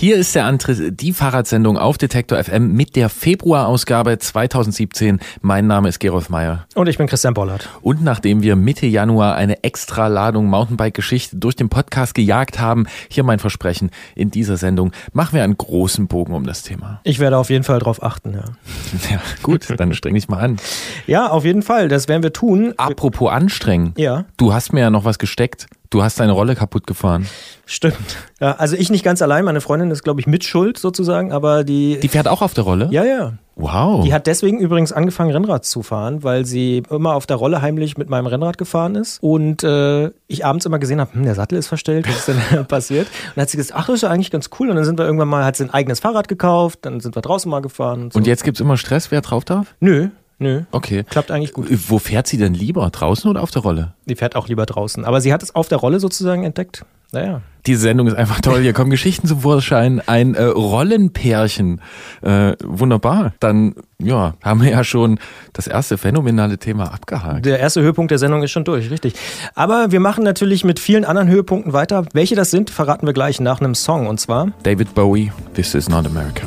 Hier ist der Antritt, die Fahrradsendung auf Detektor FM mit der Februarausgabe 2017. Mein Name ist Gerolf Meyer. Und ich bin Christian Bollert. Und nachdem wir Mitte Januar eine extra Ladung Mountainbike-Geschichte durch den Podcast gejagt haben, hier mein Versprechen, in dieser Sendung machen wir einen großen Bogen um das Thema. Ich werde auf jeden Fall darauf achten, ja. Ja, gut, dann streng dich mal an. Ja, auf jeden Fall, das werden wir tun. Apropos anstrengen. Ja. Du hast mir ja noch was gesteckt. Du hast deine Rolle kaputt gefahren. Stimmt. Ja, also ich nicht ganz allein, meine Freundin ist, glaube ich, mit Schuld sozusagen, aber die. Die fährt auch auf der Rolle? Ja, ja. Wow. Die hat deswegen übrigens angefangen, Rennrad zu fahren, weil sie immer auf der Rolle heimlich mit meinem Rennrad gefahren ist. Und äh, ich abends immer gesehen habe, hm, der Sattel ist verstellt, was ist denn passiert? Und dann hat sie gesagt, ach, das ist ja eigentlich ganz cool. Und dann sind wir irgendwann mal, hat sie ein eigenes Fahrrad gekauft, dann sind wir draußen mal gefahren. Und, so. Und jetzt gibt's immer Stress, wer drauf darf? Nö, nö. Okay. Klappt eigentlich gut. Wo fährt sie denn lieber? Draußen oder auf der Rolle? Die fährt auch lieber draußen. Aber sie hat es auf der Rolle sozusagen entdeckt. Naja. Diese Sendung ist einfach toll. Hier kommen Geschichten zum Vorschein. Ein äh, Rollenpärchen. Äh, wunderbar. Dann ja, haben wir ja schon das erste phänomenale Thema abgehakt. Der erste Höhepunkt der Sendung ist schon durch, richtig. Aber wir machen natürlich mit vielen anderen Höhepunkten weiter. Welche das sind, verraten wir gleich nach einem Song. Und zwar David Bowie, This is not America.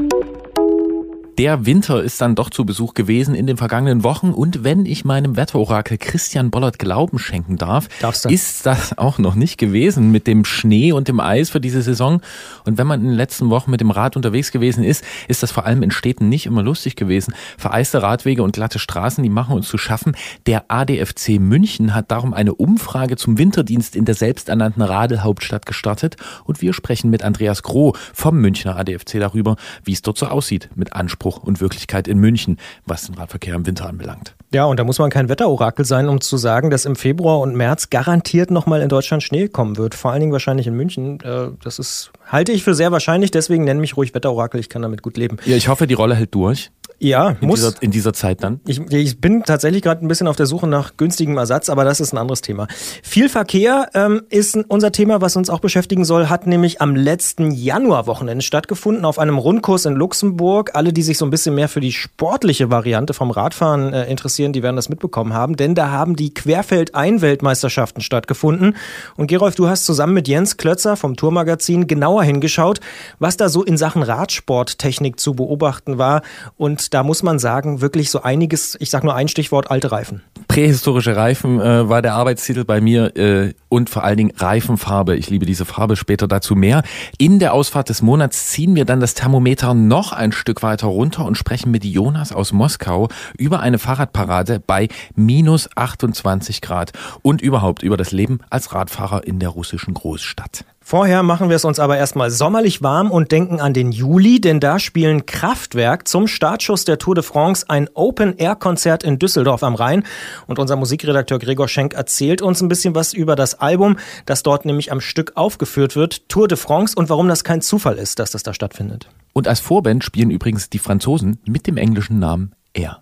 Der Winter ist dann doch zu Besuch gewesen in den vergangenen Wochen und wenn ich meinem Wetterorakel Christian Bollert Glauben schenken darf, ist das auch noch nicht gewesen mit dem Schnee und dem Eis für diese Saison. Und wenn man in den letzten Wochen mit dem Rad unterwegs gewesen ist, ist das vor allem in Städten nicht immer lustig gewesen. Vereiste Radwege und glatte Straßen, die machen uns zu schaffen. Der ADFC München hat darum eine Umfrage zum Winterdienst in der selbsternannten Radelhauptstadt gestartet und wir sprechen mit Andreas Groh vom Münchner ADFC darüber, wie es dort so aussieht mit Anspruch und Wirklichkeit in München, was den Radverkehr im Winter anbelangt. Ja, und da muss man kein Wetterorakel sein, um zu sagen, dass im Februar und März garantiert nochmal in Deutschland Schnee kommen wird. Vor allen Dingen wahrscheinlich in München. Äh, Das ist, halte ich für sehr wahrscheinlich, deswegen nenne mich ruhig Wetterorakel, ich kann damit gut leben. Ja, ich hoffe, die Rolle hält durch Ja, in, muss. dieser, in dieser Zeit dann. Ich, ich bin tatsächlich gerade ein bisschen auf der Suche nach günstigem Ersatz, aber das ist ein anderes Thema. Viel Verkehr ähm, ist unser Thema, was uns auch beschäftigen soll, hat nämlich am letzten Januarwochenende stattgefunden auf einem Rundkurs in Luxemburg. Alle, die sich so ein bisschen mehr für die sportliche Variante vom Radfahren äh, interessieren, die werden das mitbekommen haben, denn da haben die Querfeld-Ein-Weltmeisterschaften stattgefunden. Und Gerolf, du hast zusammen mit Jens Klötzer vom Tourmagazin genauer hingeschaut, was da so in Sachen Radsporttechnik zu beobachten war. Und da muss man sagen, wirklich so einiges, ich sag nur ein Stichwort, alte Reifen. Prähistorische Reifen äh, war der Arbeitstitel bei mir äh, und vor allen Dingen Reifenfarbe. Ich liebe diese Farbe, später dazu mehr. In der Ausfahrt des Monats ziehen wir dann das Thermometer noch ein Stück weiter runter und sprechen mit Jonas aus Moskau über eine Fahrradparade bei minus 28 Grad und überhaupt über das Leben als Radfahrer in der russischen Großstadt. Vorher machen wir es uns aber erstmal sommerlich warm und denken an den Juli, denn da spielen Kraftwerk zum Startschuss der Tour de France ein Open-Air-Konzert in Düsseldorf am Rhein. Und unser Musikredakteur Gregor Schenk erzählt uns ein bisschen was über das Album, das dort nämlich am Stück aufgeführt wird, Tour de France und warum das kein Zufall ist, dass das da stattfindet. Und als Vorband spielen übrigens die Franzosen mit dem englischen Namen Air.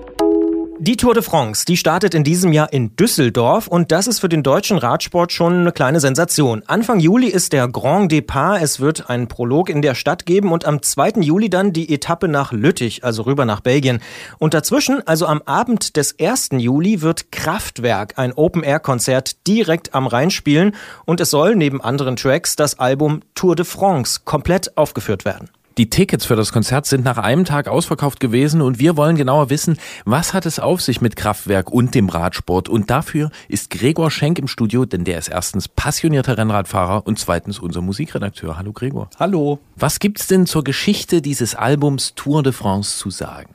Die Tour de France, die startet in diesem Jahr in Düsseldorf und das ist für den deutschen Radsport schon eine kleine Sensation. Anfang Juli ist der Grand Depart, es wird einen Prolog in der Stadt geben und am 2. Juli dann die Etappe nach Lüttich, also rüber nach Belgien. Und dazwischen, also am Abend des 1. Juli, wird Kraftwerk, ein Open-Air-Konzert, direkt am Rhein spielen und es soll neben anderen Tracks das Album Tour de France komplett aufgeführt werden. Die Tickets für das Konzert sind nach einem Tag ausverkauft gewesen und wir wollen genauer wissen, was hat es auf sich mit Kraftwerk und dem Radsport. Und dafür ist Gregor Schenk im Studio, denn der ist erstens passionierter Rennradfahrer und zweitens unser Musikredakteur. Hallo Gregor. Hallo. Was gibt's denn zur Geschichte dieses Albums Tour de France zu sagen?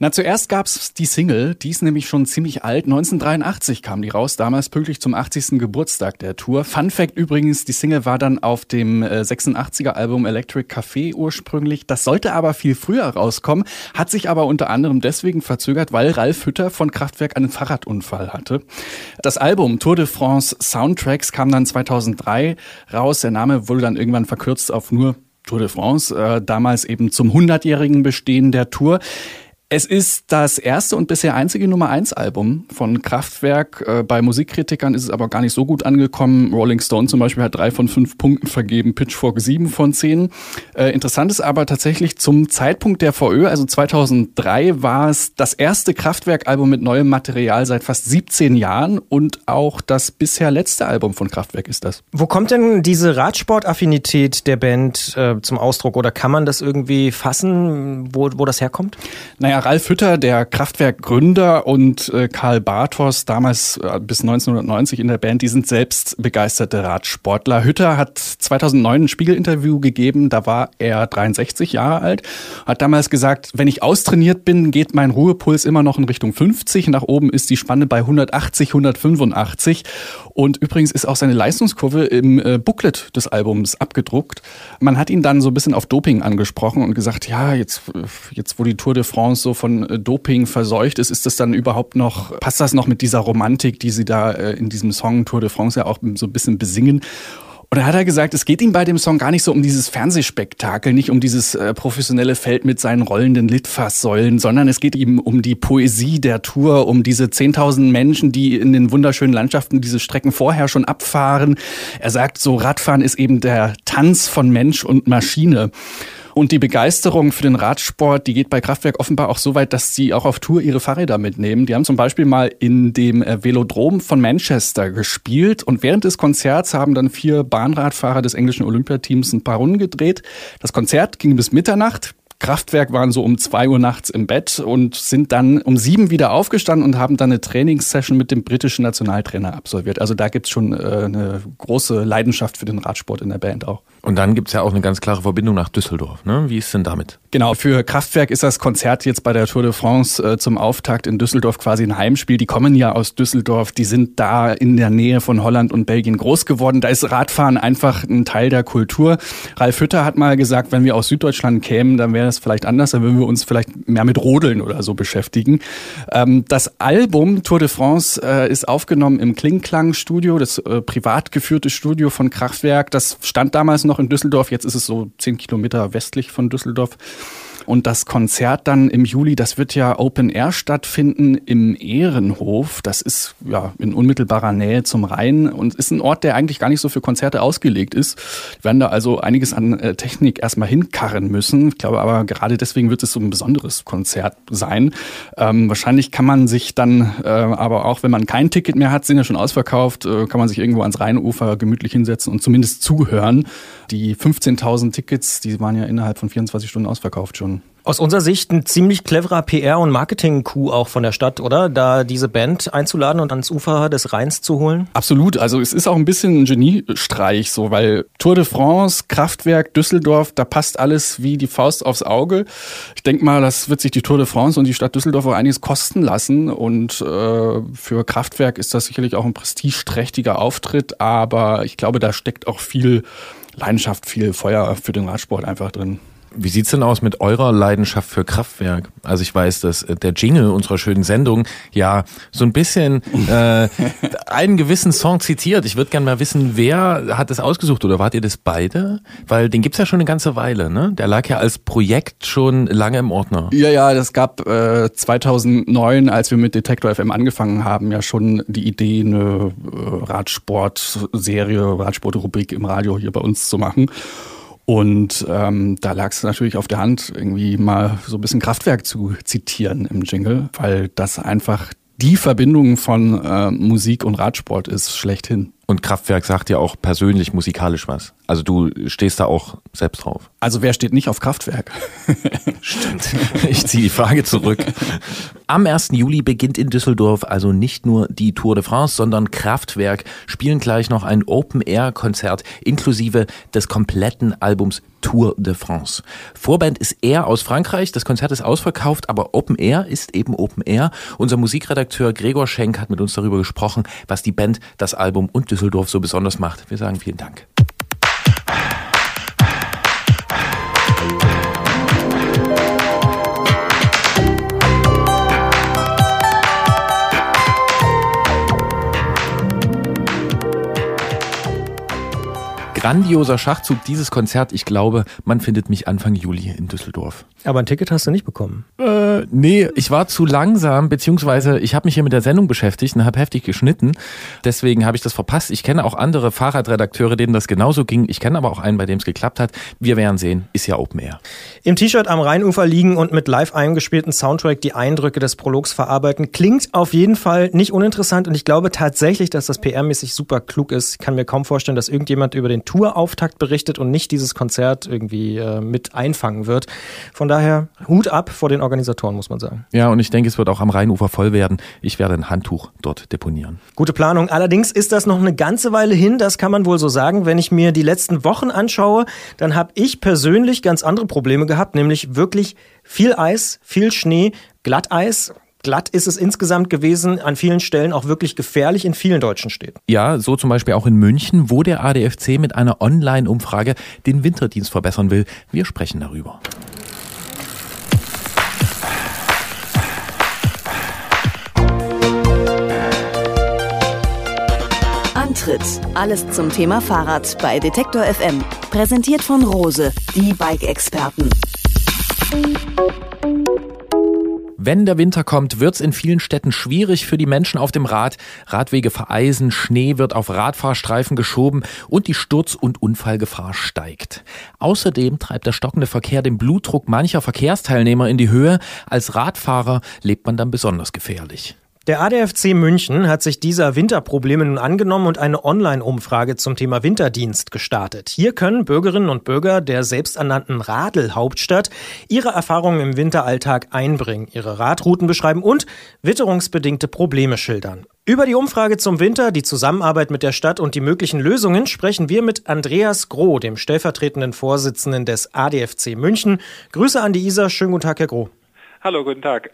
Na, zuerst gab's die Single, die ist nämlich schon ziemlich alt. 1983 kam die raus, damals pünktlich zum 80. Geburtstag der Tour. Fun Fact übrigens, die Single war dann auf dem 86er äh, Album Electric Café ursprünglich. Das sollte aber viel früher rauskommen, hat sich aber unter anderem deswegen verzögert, weil Ralf Hütter von Kraftwerk einen Fahrradunfall hatte. Das Album Tour de France Soundtracks kam dann 2003 raus. Der Name wurde dann irgendwann verkürzt auf nur Tour de France, äh, damals eben zum 100-jährigen Bestehen der Tour. Es ist das erste und bisher einzige Nummer 1 Album von Kraftwerk. Äh, bei Musikkritikern ist es aber gar nicht so gut angekommen. Rolling Stone zum Beispiel hat drei von fünf Punkten vergeben, Pitchfork sieben von zehn. Äh, interessant ist aber tatsächlich zum Zeitpunkt der VÖ, also 2003, war es das erste Kraftwerk-Album mit neuem Material seit fast 17 Jahren und auch das bisher letzte Album von Kraftwerk ist das. Wo kommt denn diese Radsport-Affinität der Band äh, zum Ausdruck oder kann man das irgendwie fassen, wo, wo das herkommt? Naja, Ralf Hütter, der Kraftwerk-Gründer und äh, Karl Bartos, damals äh, bis 1990 in der Band, die sind selbst begeisterte Radsportler. Hütter hat 2009 ein Spiegelinterview gegeben, da war er 63 Jahre alt, hat damals gesagt, wenn ich austrainiert bin, geht mein Ruhepuls immer noch in Richtung 50, nach oben ist die Spanne bei 180, 185 und übrigens ist auch seine Leistungskurve im äh, Booklet des Albums abgedruckt. Man hat ihn dann so ein bisschen auf Doping angesprochen und gesagt, ja, jetzt, jetzt wo die Tour de France so von äh, Doping verseucht ist, ist das dann überhaupt noch, passt das noch mit dieser Romantik, die sie da äh, in diesem Song Tour de France ja auch so ein bisschen besingen? Und da hat er gesagt, es geht ihm bei dem Song gar nicht so um dieses Fernsehspektakel, nicht um dieses äh, professionelle Feld mit seinen rollenden Litfaßsäulen, sondern es geht ihm um die Poesie der Tour, um diese 10.000 Menschen, die in den wunderschönen Landschaften diese Strecken vorher schon abfahren. Er sagt, so Radfahren ist eben der Tanz von Mensch und Maschine. Und die Begeisterung für den Radsport, die geht bei Kraftwerk offenbar auch so weit, dass sie auch auf Tour ihre Fahrräder mitnehmen. Die haben zum Beispiel mal in dem äh, Velodrom von Manchester gespielt und während des Konzerts haben dann vier Bahnradfahrer des englischen Olympiateams ein paar Runden gedreht. Das Konzert ging bis Mitternacht. Kraftwerk waren so um zwei Uhr nachts im Bett und sind dann um sieben wieder aufgestanden und haben dann eine Trainingssession mit dem britischen Nationaltrainer absolviert. Also da gibt's schon äh, eine große Leidenschaft für den Radsport in der Band auch. Und dann gibt's ja auch eine ganz klare Verbindung nach Düsseldorf. Ne? Wie ist denn damit? Genau, für Kraftwerk ist das Konzert jetzt bei der Tour de France äh, zum Auftakt in Düsseldorf quasi ein Heimspiel. Die kommen ja aus Düsseldorf, die sind da in der Nähe von Holland und Belgien groß geworden. Da ist Radfahren einfach ein Teil der Kultur. Ralf Hütter hat mal gesagt, wenn wir aus Süddeutschland kämen, dann wäre das vielleicht anders, dann würden wir uns vielleicht mehr mit Rodeln oder so beschäftigen. Ähm, das Album Tour de France äh, ist aufgenommen im Klingklang-Studio, das äh, privat geführte Studio von Kraftwerk. Das stand damals noch in Düsseldorf, jetzt ist es so zehn Kilometer westlich von Düsseldorf. Und das Konzert dann im Juli, das wird ja Open Air stattfinden im Ehrenhof. Das ist ja in unmittelbarer Nähe zum Rhein und ist ein Ort, der eigentlich gar nicht so für Konzerte ausgelegt ist. Wir werden da also einiges an äh, Technik erstmal hinkarren müssen. Ich glaube aber gerade deswegen wird es so ein besonderes Konzert sein. Ähm, wahrscheinlich kann man sich dann äh, aber auch, wenn man kein Ticket mehr hat, sind ja schon ausverkauft, äh, kann man sich irgendwo ans Rheinufer gemütlich hinsetzen und zumindest zuhören. Die 15.000 Tickets, die waren ja innerhalb von 24 Stunden ausverkauft schon. Aus unserer Sicht ein ziemlich cleverer PR- und Marketing-Coup auch von der Stadt, oder? Da diese Band einzuladen und ans Ufer des Rheins zu holen? Absolut. Also es ist auch ein bisschen ein Geniestreich, so, weil Tour de France, Kraftwerk, Düsseldorf, da passt alles wie die Faust aufs Auge. Ich denke mal, das wird sich die Tour de France und die Stadt Düsseldorf auch einiges kosten lassen. Und äh, für Kraftwerk ist das sicherlich auch ein prestigeträchtiger Auftritt, aber ich glaube, da steckt auch viel Leidenschaft, viel Feuer für den Radsport einfach drin. Wie sieht's denn aus mit eurer Leidenschaft für Kraftwerk? Also ich weiß, dass äh, der Jingle unserer schönen Sendung ja so ein bisschen äh, einen gewissen Song zitiert. Ich würde gerne mal wissen, wer hat das ausgesucht oder wart ihr das beide? Weil den gibt's ja schon eine ganze Weile, ne? Der lag ja als Projekt schon lange im Ordner. Ja, ja, das gab äh, 2009, als wir mit Detektor FM angefangen haben, ja schon die Idee, eine äh, Radsport-Serie, Radsport-Rubrik im Radio hier bei uns zu machen. Und ähm, da lag es natürlich auf der Hand, irgendwie mal so ein bisschen Kraftwerk zu zitieren im Jingle, weil das einfach die Verbindung von äh, Musik und Radsport ist schlechthin. Und Kraftwerk sagt ja auch persönlich musikalisch was. Also du stehst da auch selbst drauf. Also wer steht nicht auf Kraftwerk? Stimmt. Ich ziehe die Frage zurück. Am 1. Juli beginnt in Düsseldorf also nicht nur die Tour de France, sondern Kraftwerk spielen gleich noch ein Open-Air-Konzert inklusive des kompletten Albums Tour de France. Vorband ist Air aus Frankreich. Das Konzert ist ausverkauft, aber Open Air ist eben Open Air. Unser Musikredakteur Gregor Schenk hat mit uns darüber gesprochen, was die Band, das Album und Düsseldorf so besonders macht. Wir sagen vielen Dank. Grandioser Schachzug, dieses Konzert. Ich glaube, man findet mich Anfang Juli in Düsseldorf. Aber ein Ticket hast du nicht bekommen? Äh, nee, ich war zu langsam, beziehungsweise ich habe mich hier mit der Sendung beschäftigt und habe heftig geschnitten. Deswegen habe ich das verpasst. Ich kenne auch andere Fahrradredakteure, denen das genauso ging. Ich kenne aber auch einen, bei dem es geklappt hat. Wir werden sehen, ist ja Open Air. Im T-Shirt am Rheinufer liegen und mit live eingespielten Soundtrack die Eindrücke des Prologs verarbeiten. Klingt auf jeden Fall nicht uninteressant und ich glaube tatsächlich, dass das PR-mäßig super klug ist. Ich kann mir kaum vorstellen, dass irgendjemand über den Tourauftakt berichtet und nicht dieses Konzert irgendwie äh, mit einfangen wird. Von daher Hut ab vor den Organisatoren, muss man sagen. Ja, und ich denke, es wird auch am Rheinufer voll werden. Ich werde ein Handtuch dort deponieren. Gute Planung. Allerdings ist das noch eine ganze Weile hin, das kann man wohl so sagen. Wenn ich mir die letzten Wochen anschaue, dann habe ich persönlich ganz andere Probleme gehabt, nämlich wirklich viel Eis, viel Schnee, Glatteis, glatt ist es insgesamt gewesen, an vielen Stellen auch wirklich gefährlich in vielen deutschen Städten. Ja, so zum Beispiel auch in München, wo der ADFC mit einer Online-Umfrage den Winterdienst verbessern will. Wir sprechen darüber. Antritt. Alles zum Thema Fahrrad bei Detektor FM. Präsentiert von Rose, die Bike-Experten. Wenn der Winter kommt, wird es in vielen Städten schwierig für die Menschen auf dem Rad. Radwege vereisen, Schnee wird auf Radfahrstreifen geschoben und die Sturz- und Unfallgefahr steigt. Außerdem treibt der stockende Verkehr den Blutdruck mancher Verkehrsteilnehmer in die Höhe. Als Radfahrer lebt man dann besonders gefährlich. Der ADFC München hat sich dieser Winterprobleme nun angenommen und eine Online-Umfrage zum Thema Winterdienst gestartet. Hier können Bürgerinnen und Bürger der selbsternannten Radl-Hauptstadt ihre Erfahrungen im Winteralltag einbringen, ihre Radrouten beschreiben und witterungsbedingte Probleme schildern. Über die Umfrage zum Winter, die Zusammenarbeit mit der Stadt und die möglichen Lösungen sprechen wir mit Andreas Groh, dem stellvertretenden Vorsitzenden des ADFC München. Grüße an die Isar. Schönen guten Tag, Herr Groh. Hallo, guten Tag.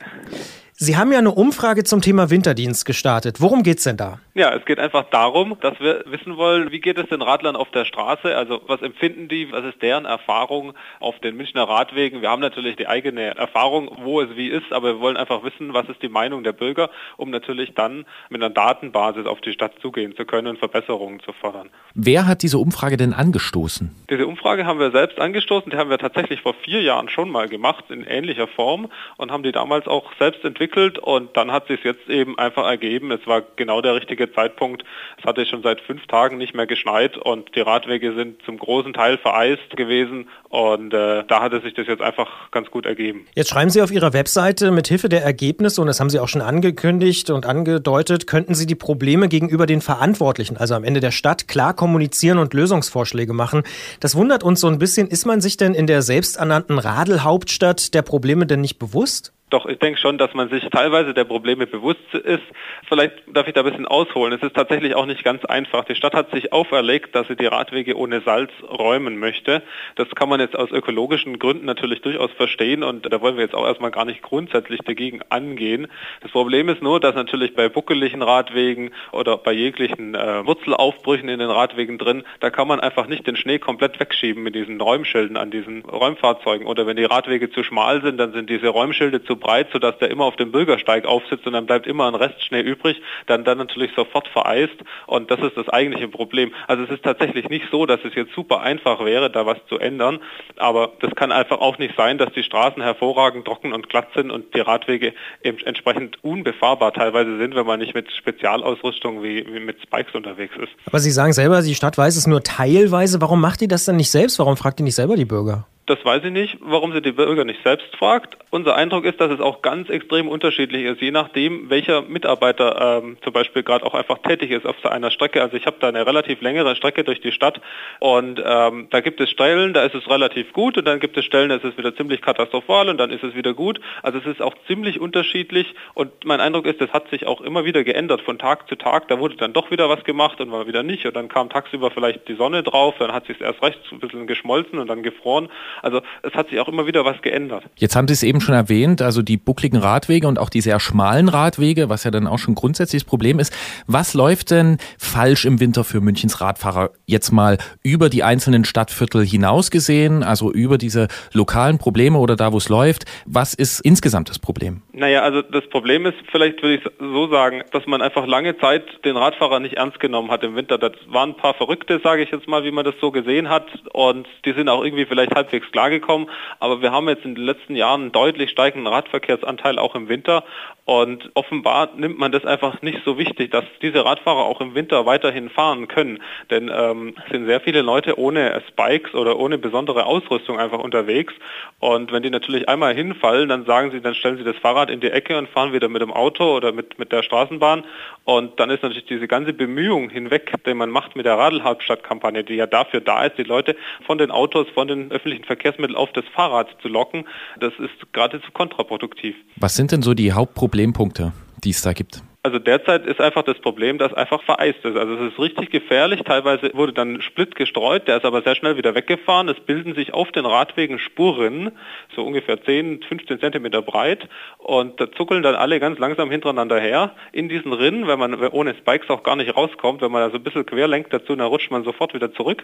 Sie haben ja eine Umfrage zum Thema Winterdienst gestartet. Worum geht's denn da? Ja, es geht einfach darum, dass wir wissen wollen, wie geht es den Radlern auf der Straße? Also was empfinden die? Was ist deren Erfahrung auf den Münchner Radwegen? Wir haben natürlich die eigene Erfahrung, wo es wie ist, aber wir wollen einfach wissen, was ist die Meinung der Bürger, um natürlich dann mit einer Datenbasis auf die Stadt zugehen zu können und Verbesserungen zu fordern. Wer hat diese Umfrage denn angestoßen? Diese Umfrage haben wir selbst angestoßen. Die haben wir tatsächlich vor vier Jahren schon mal gemacht in ähnlicher Form und haben die damals auch selbst entwickelt entwickelt und dann hat sich jetzt eben einfach ergeben, es war genau der richtige Zeitpunkt. Es hatte schon seit fünf Tagen nicht mehr geschneit und die Radwege sind zum großen Teil vereist gewesen und äh, da hatte sich das jetzt einfach ganz gut ergeben. Jetzt schreiben Sie auf Ihrer Webseite mit Hilfe der Ergebnisse, und das haben Sie auch schon angekündigt und angedeutet, könnten Sie die Probleme gegenüber den Verantwortlichen, also am Ende der Stadt, klar kommunizieren und Lösungsvorschläge machen. Das wundert uns so ein bisschen. Ist man sich denn in der selbsternannten Radelhauptstadt der Probleme denn nicht bewusst? Doch, ich denke schon, dass man sich teilweise der Probleme bewusst ist. Vielleicht darf ich da ein bisschen ausholen. Es ist tatsächlich auch nicht ganz einfach. Die Stadt hat sich auferlegt, dass sie die Radwege ohne Salz räumen möchte. Das kann man jetzt aus ökologischen Gründen natürlich durchaus verstehen und da wollen wir jetzt auch erstmal gar nicht grundsätzlich dagegen angehen. Das Problem ist nur, dass natürlich bei buckeligen Radwegen oder bei jeglichen äh, Wurzelaufbrüchen in den Radwegen drin, da kann man einfach nicht den Schnee komplett wegschieben mit diesen Räumschilden an diesen Räumfahrzeugen. Oder wenn die Radwege zu schmal sind, dann sind diese Räumschilde zu breit, sodass der immer auf dem Bürgersteig aufsitzt und dann bleibt immer ein Restschnee übrig, dann dann natürlich sofort vereist und das ist das eigentliche Problem. Also es ist tatsächlich nicht so, dass es jetzt super einfach wäre, da was zu ändern, aber das kann einfach auch nicht sein, dass die Straßen hervorragend trocken und glatt sind und die Radwege entsprechend unbefahrbar teilweise sind, wenn man nicht mit Spezialausrüstung wie, wie mit Spikes unterwegs ist. Aber Sie sagen selber, die Stadt weiß es nur teilweise. Warum macht die das dann nicht selbst? Warum fragt die nicht selber die Bürger? Das weiß ich nicht, warum sie die Bürger nicht selbst fragt. Unser Eindruck ist, dass es auch ganz extrem unterschiedlich ist, je nachdem, welcher Mitarbeiter ähm, zum Beispiel gerade auch einfach tätig ist auf so einer Strecke. Also ich habe da eine relativ längere Strecke durch die Stadt und ähm, da gibt es Stellen, da ist es relativ gut und dann gibt es Stellen, da ist es wieder ziemlich katastrophal und dann ist es wieder gut. Also es ist auch ziemlich unterschiedlich und mein Eindruck ist, das hat sich auch immer wieder geändert von Tag zu Tag. Da wurde dann doch wieder was gemacht und mal wieder nicht und dann kam tagsüber vielleicht die Sonne drauf, dann hat sich erst recht ein bisschen geschmolzen und dann gefroren. Also es hat sich auch immer wieder was geändert. Jetzt haben Sie es eben schon erwähnt, also die buckligen Radwege und auch die sehr schmalen Radwege, was ja dann auch schon grundsätzliches Problem ist. Was läuft denn falsch im Winter für Münchens Radfahrer jetzt mal über die einzelnen Stadtviertel hinaus gesehen, also über diese lokalen Probleme oder da, wo es läuft? Was ist insgesamt das Problem? Naja, also das Problem ist, vielleicht würde ich so sagen, dass man einfach lange Zeit den Radfahrer nicht ernst genommen hat im Winter. Das waren ein paar Verrückte, sage ich jetzt mal, wie man das so gesehen hat und die sind auch irgendwie vielleicht halbwegs klargekommen. Aber wir haben jetzt in den letzten Jahren einen deutlich steigenden Radverkehrsanteil auch im Winter. Und offenbar nimmt man das einfach nicht so wichtig, dass diese Radfahrer auch im Winter weiterhin fahren können. Denn ähm, sind sehr viele Leute ohne Spikes oder ohne besondere Ausrüstung einfach unterwegs. Und wenn die natürlich einmal hinfallen, dann sagen sie, dann stellen sie das Fahrrad in die Ecke und fahren wieder mit dem Auto oder mit, mit der Straßenbahn. Und dann ist natürlich diese ganze Bemühung hinweg, die man macht mit der Radlhauptstadtkampagne, die ja dafür da ist, die Leute von den Autos, von den öffentlichen Verkehrsmitteln auf das Fahrrad zu locken, das ist geradezu kontraproduktiv. Was sind denn so die Hauptproblempunkte, die es da gibt? Also derzeit ist einfach das Problem, dass einfach vereist ist. Also es ist richtig gefährlich. Teilweise wurde dann Split gestreut, der ist aber sehr schnell wieder weggefahren. Es bilden sich auf den Radwegen Spuren, so ungefähr 10, 15 Zentimeter breit und da zuckeln dann alle ganz langsam hintereinander her in diesen Rinnen, wenn man ohne Spikes auch gar nicht rauskommt. Wenn man da so ein bisschen quer lenkt dazu, dann rutscht man sofort wieder zurück.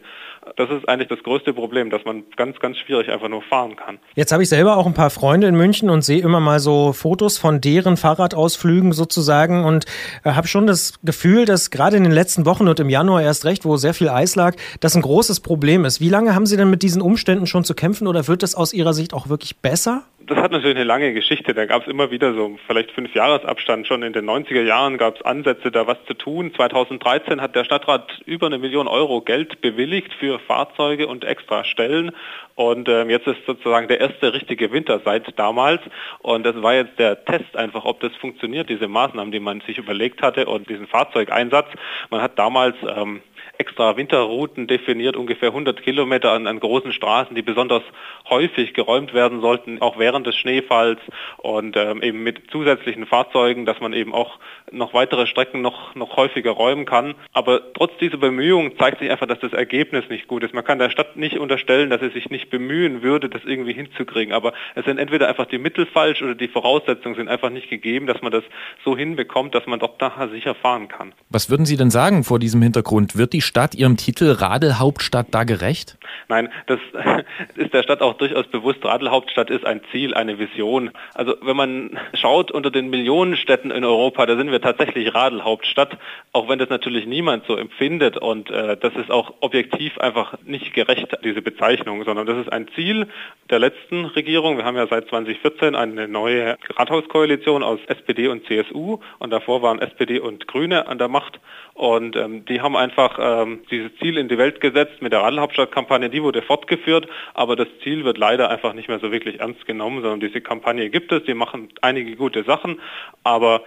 Das ist eigentlich das größte Problem, dass man ganz, ganz schwierig einfach nur fahren kann. Jetzt habe ich selber auch ein paar Freunde in München und sehe immer mal so Fotos von deren Fahrradausflügen sozusagen und äh, habe schon das Gefühl, dass gerade in den letzten Wochen und im Januar erst recht, wo sehr viel Eis lag, das ein großes Problem ist. Wie lange haben Sie denn mit diesen Umständen schon zu kämpfen oder wird das aus Ihrer Sicht auch wirklich besser? Das hat natürlich eine lange Geschichte. Da gab es immer wieder so vielleicht fünf Jahresabstand. Schon in den 90er Jahren gab es Ansätze, da was zu tun. 2013 hat der Stadtrat über eine Million Euro Geld bewilligt für Fahrzeuge und extra Stellen. Und ähm, jetzt ist sozusagen der erste richtige Winter seit damals. Und das war jetzt der Test einfach, ob das funktioniert, diese Maßnahmen, die man sich überlegt hatte und diesen Fahrzeugeinsatz. Man hat damals ähm, extra Winterrouten definiert, ungefähr 100 Kilometer an, an, großen Straßen, die besonders häufig geräumt werden sollten, auch während des Schneefalls und ähm, eben mit zusätzlichen Fahrzeugen, dass man eben auch noch weitere Strecken noch, noch häufiger räumen kann. Aber trotz dieser Bemühungen zeigt sich einfach, dass das Ergebnis nicht gut ist. Man kann der Stadt nicht unterstellen, dass sie sich nicht bemühen würde, das irgendwie hinzukriegen. Aber es sind entweder einfach die Mittel falsch oder die Voraussetzungen sind einfach nicht gegeben, dass man das so hinbekommt, dass man dort nachher sicher fahren kann. Was würden Sie denn sagen vor diesem Hintergrund? Wird die Stadt ihrem Titel Radelhauptstadt da gerecht? Nein, das ist der Stadt auch durchaus bewusst. Radelhauptstadt ist ein Ziel, eine Vision. Also wenn man schaut unter den Millionenstädten in Europa, da sind wir tatsächlich Radelhauptstadt, auch wenn das natürlich niemand so empfindet und äh, das ist auch objektiv einfach nicht gerecht, diese Bezeichnung, sondern das ist ein Ziel der letzten Regierung. Wir haben ja seit 2014 eine neue Rathauskoalition aus SPD und CSU und davor waren SPD und Grüne an der Macht und ähm, die haben einfach äh, ähm, dieses Ziel in die Welt gesetzt mit der Radlhauptstadtkampagne, die wurde fortgeführt, aber das Ziel wird leider einfach nicht mehr so wirklich ernst genommen, sondern diese Kampagne gibt es, die machen einige gute Sachen, aber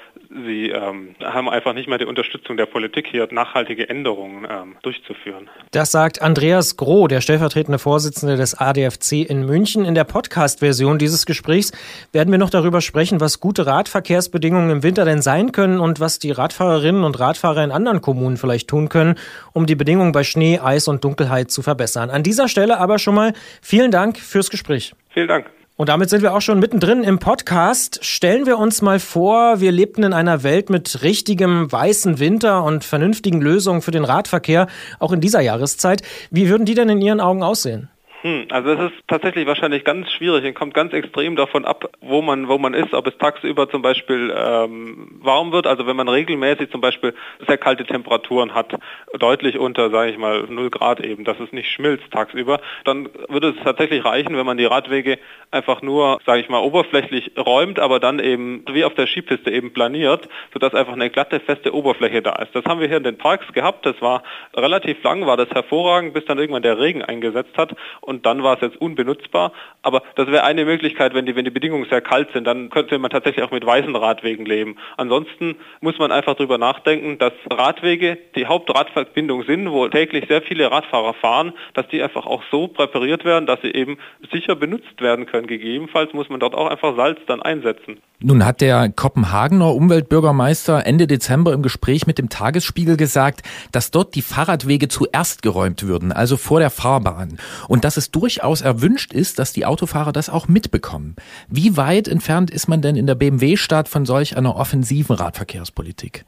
sie ähm, haben einfach nicht mehr die Unterstützung der Politik, hier nachhaltige Änderungen ähm, durchzuführen. Das sagt Andreas Groh, der stellvertretende Vorsitzende des ADFC in München. In der Podcast-Version dieses Gesprächs werden wir noch darüber sprechen, was gute Radverkehrsbedingungen im Winter denn sein können und was die Radfahrerinnen und Radfahrer in anderen Kommunen vielleicht tun können, um die Bedingungen bei Schnee, Eis und Dunkelheit zu verbessern. An dieser Stelle aber schon mal vielen Dank fürs Gespräch. Vielen Dank. Und damit sind wir auch schon mittendrin im Podcast. Stellen wir uns mal vor, wir lebten in einer Welt mit richtigem weißen Winter und vernünftigen Lösungen für den Radverkehr, auch in dieser Jahreszeit. Wie würden die denn in Ihren Augen aussehen? Hm, also es ist tatsächlich wahrscheinlich ganz schwierig und kommt ganz extrem davon ab, wo man wo man ist, ob es tagsüber zum Beispiel ähm, warm wird, also wenn man regelmäßig zum Beispiel sehr kalte Temperaturen hat, deutlich unter, sage ich mal, 0 Grad eben, dass es nicht schmilzt tagsüber, dann würde es tatsächlich reichen, wenn man die Radwege einfach nur, sage ich mal, oberflächlich räumt, aber dann eben wie auf der Skipiste eben planiert, sodass einfach eine glatte, feste Oberfläche da ist. Das haben wir hier in den Parks gehabt, das war relativ lang, war das hervorragend, bis dann irgendwann der Regen eingesetzt hat. Und und dann war es jetzt unbenutzbar. Aber das wäre eine Möglichkeit, wenn die, wenn die Bedingungen sehr kalt sind, dann könnte man tatsächlich auch mit weißen Radwegen leben. Ansonsten muss man einfach darüber nachdenken, dass Radwege die Hauptradverbindung sind, wo täglich sehr viele Radfahrer fahren, dass die einfach auch so präpariert werden, dass sie eben sicher benutzt werden können. Gegebenenfalls muss man dort auch einfach Salz dann einsetzen. Nun hat der Kopenhagener Umweltbürgermeister Ende Dezember im Gespräch mit dem Tagesspiegel gesagt, dass dort die Fahrradwege zuerst geräumt würden, also vor der Fahrbahn. Und dass es durchaus erwünscht ist, dass die Autofahrer das auch mitbekommen. Wie weit entfernt ist man denn in der BMW-Stadt von solch einer offensiven Radverkehrspolitik?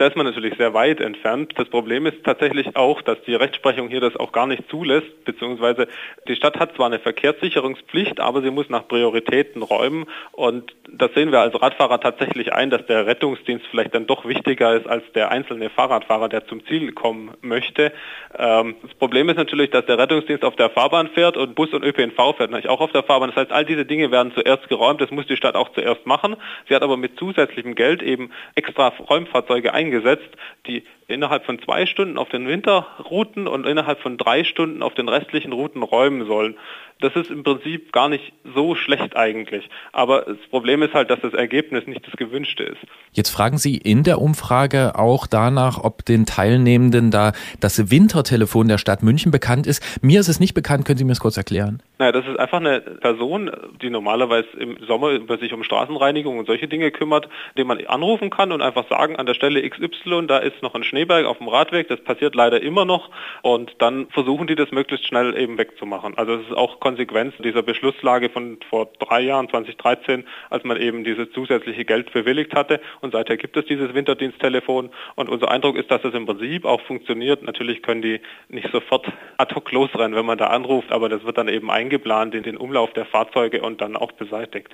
Da ist man natürlich sehr weit entfernt. Das Problem ist tatsächlich auch, dass die Rechtsprechung hier das auch gar nicht zulässt, beziehungsweise die Stadt hat zwar eine Verkehrssicherungspflicht, aber sie muss nach Prioritäten räumen und das sehen wir als Radfahrer tatsächlich ein, dass der Rettungsdienst vielleicht dann doch wichtiger ist als der einzelne Fahrradfahrer, der zum Ziel kommen möchte. Ähm, das Problem ist natürlich, dass der Rettungsdienst auf der Fahrbahn fährt und Bus und ÖPNV fährt natürlich auch auf der Fahrbahn. Das heißt, all diese Dinge werden zuerst geräumt. Das muss die Stadt auch zuerst machen. Sie hat aber mit zusätzlichem Geld eben extra Räumfahrzeuge eingesetzt eingesetzt, die innerhalb von zwei Stunden auf den Winterrouten und innerhalb von drei Stunden auf den restlichen Routen räumen sollen. Das ist im Prinzip gar nicht so schlecht eigentlich. Aber das Problem ist halt, dass das Ergebnis nicht das gewünschte ist. Jetzt fragen Sie in der Umfrage auch danach, ob den Teilnehmenden da das Wintertelefon der Stadt München bekannt ist. Mir ist es nicht bekannt. Können Sie mir das kurz erklären? Naja, das ist einfach eine Person, die normalerweise im Sommer sich um Straßenreinigung und solche Dinge kümmert, den man anrufen kann und einfach sagen, an der Stelle XY, da ist noch ein Schneeberg auf dem Radweg. Das passiert leider immer noch. Und dann versuchen die das möglichst schnell eben wegzumachen. Also es ist auch Konsequenz dieser Beschlusslage von vor drei Jahren, 2013, als man eben dieses zusätzliche Geld bewilligt hatte. Und seither gibt es dieses Winterdiensttelefon. Und unser Eindruck ist, dass es im Prinzip auch funktioniert. Natürlich können die nicht sofort ad hoc losrennen, wenn man da anruft, aber das wird dann eben eingeplant in den Umlauf der Fahrzeuge und dann auch beseitigt.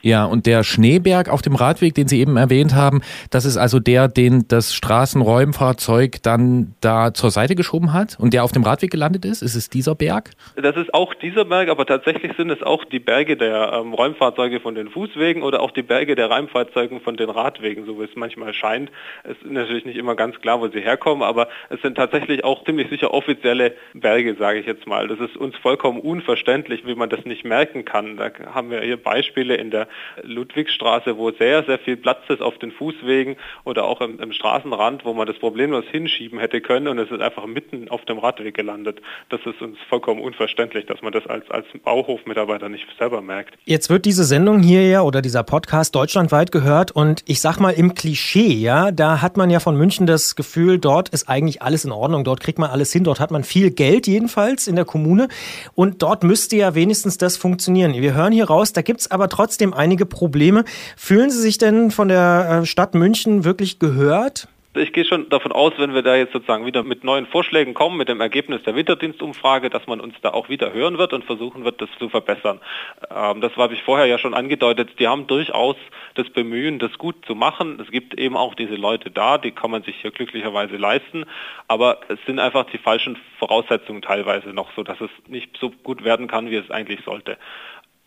Ja, und der Schneeberg auf dem Radweg, den Sie eben erwähnt haben, das ist also der, den das Straßenräumfahrzeug dann da zur Seite geschoben hat und der auf dem Radweg gelandet ist? Ist es dieser Berg? Das ist auch dieser Berg aber tatsächlich sind es auch die Berge der ähm, Räumfahrzeuge von den Fußwegen oder auch die Berge der Räumfahrzeuge von den Radwegen, so wie es manchmal scheint. Es ist natürlich nicht immer ganz klar, wo sie herkommen, aber es sind tatsächlich auch ziemlich sicher offizielle Berge, sage ich jetzt mal. Das ist uns vollkommen unverständlich, wie man das nicht merken kann. Da haben wir hier Beispiele in der Ludwigstraße, wo sehr, sehr viel Platz ist auf den Fußwegen oder auch im, im Straßenrand, wo man das problemlos hinschieben hätte können und es ist einfach mitten auf dem Radweg gelandet. Das ist uns vollkommen unverständlich, dass man das als als, Bauhofmitarbeiter nicht selber merkt. Jetzt wird diese Sendung hier ja oder dieser Podcast deutschlandweit gehört und ich sag mal im Klischee, ja, da hat man ja von München das Gefühl, dort ist eigentlich alles in Ordnung, dort kriegt man alles hin, dort hat man viel Geld jedenfalls in der Kommune und dort müsste ja wenigstens das funktionieren. Wir hören hier raus, da gibt es aber trotzdem einige Probleme. Fühlen Sie sich denn von der äh, Stadt München wirklich gehört? Ich gehe schon davon aus, wenn wir da jetzt sozusagen wieder mit neuen Vorschlägen kommen, mit dem Ergebnis der Winterdienstumfrage, dass man uns da auch wieder hören wird und versuchen wird, das zu verbessern. Ähm, das habe ich vorher ja schon angedeutet. Die haben durchaus das Bemühen, das gut zu machen. Es gibt eben auch diese Leute da, die kann man sich hier glücklicherweise leisten. Aber es sind einfach die falschen Voraussetzungen teilweise noch so, dass es nicht so gut werden kann, wie es eigentlich sollte.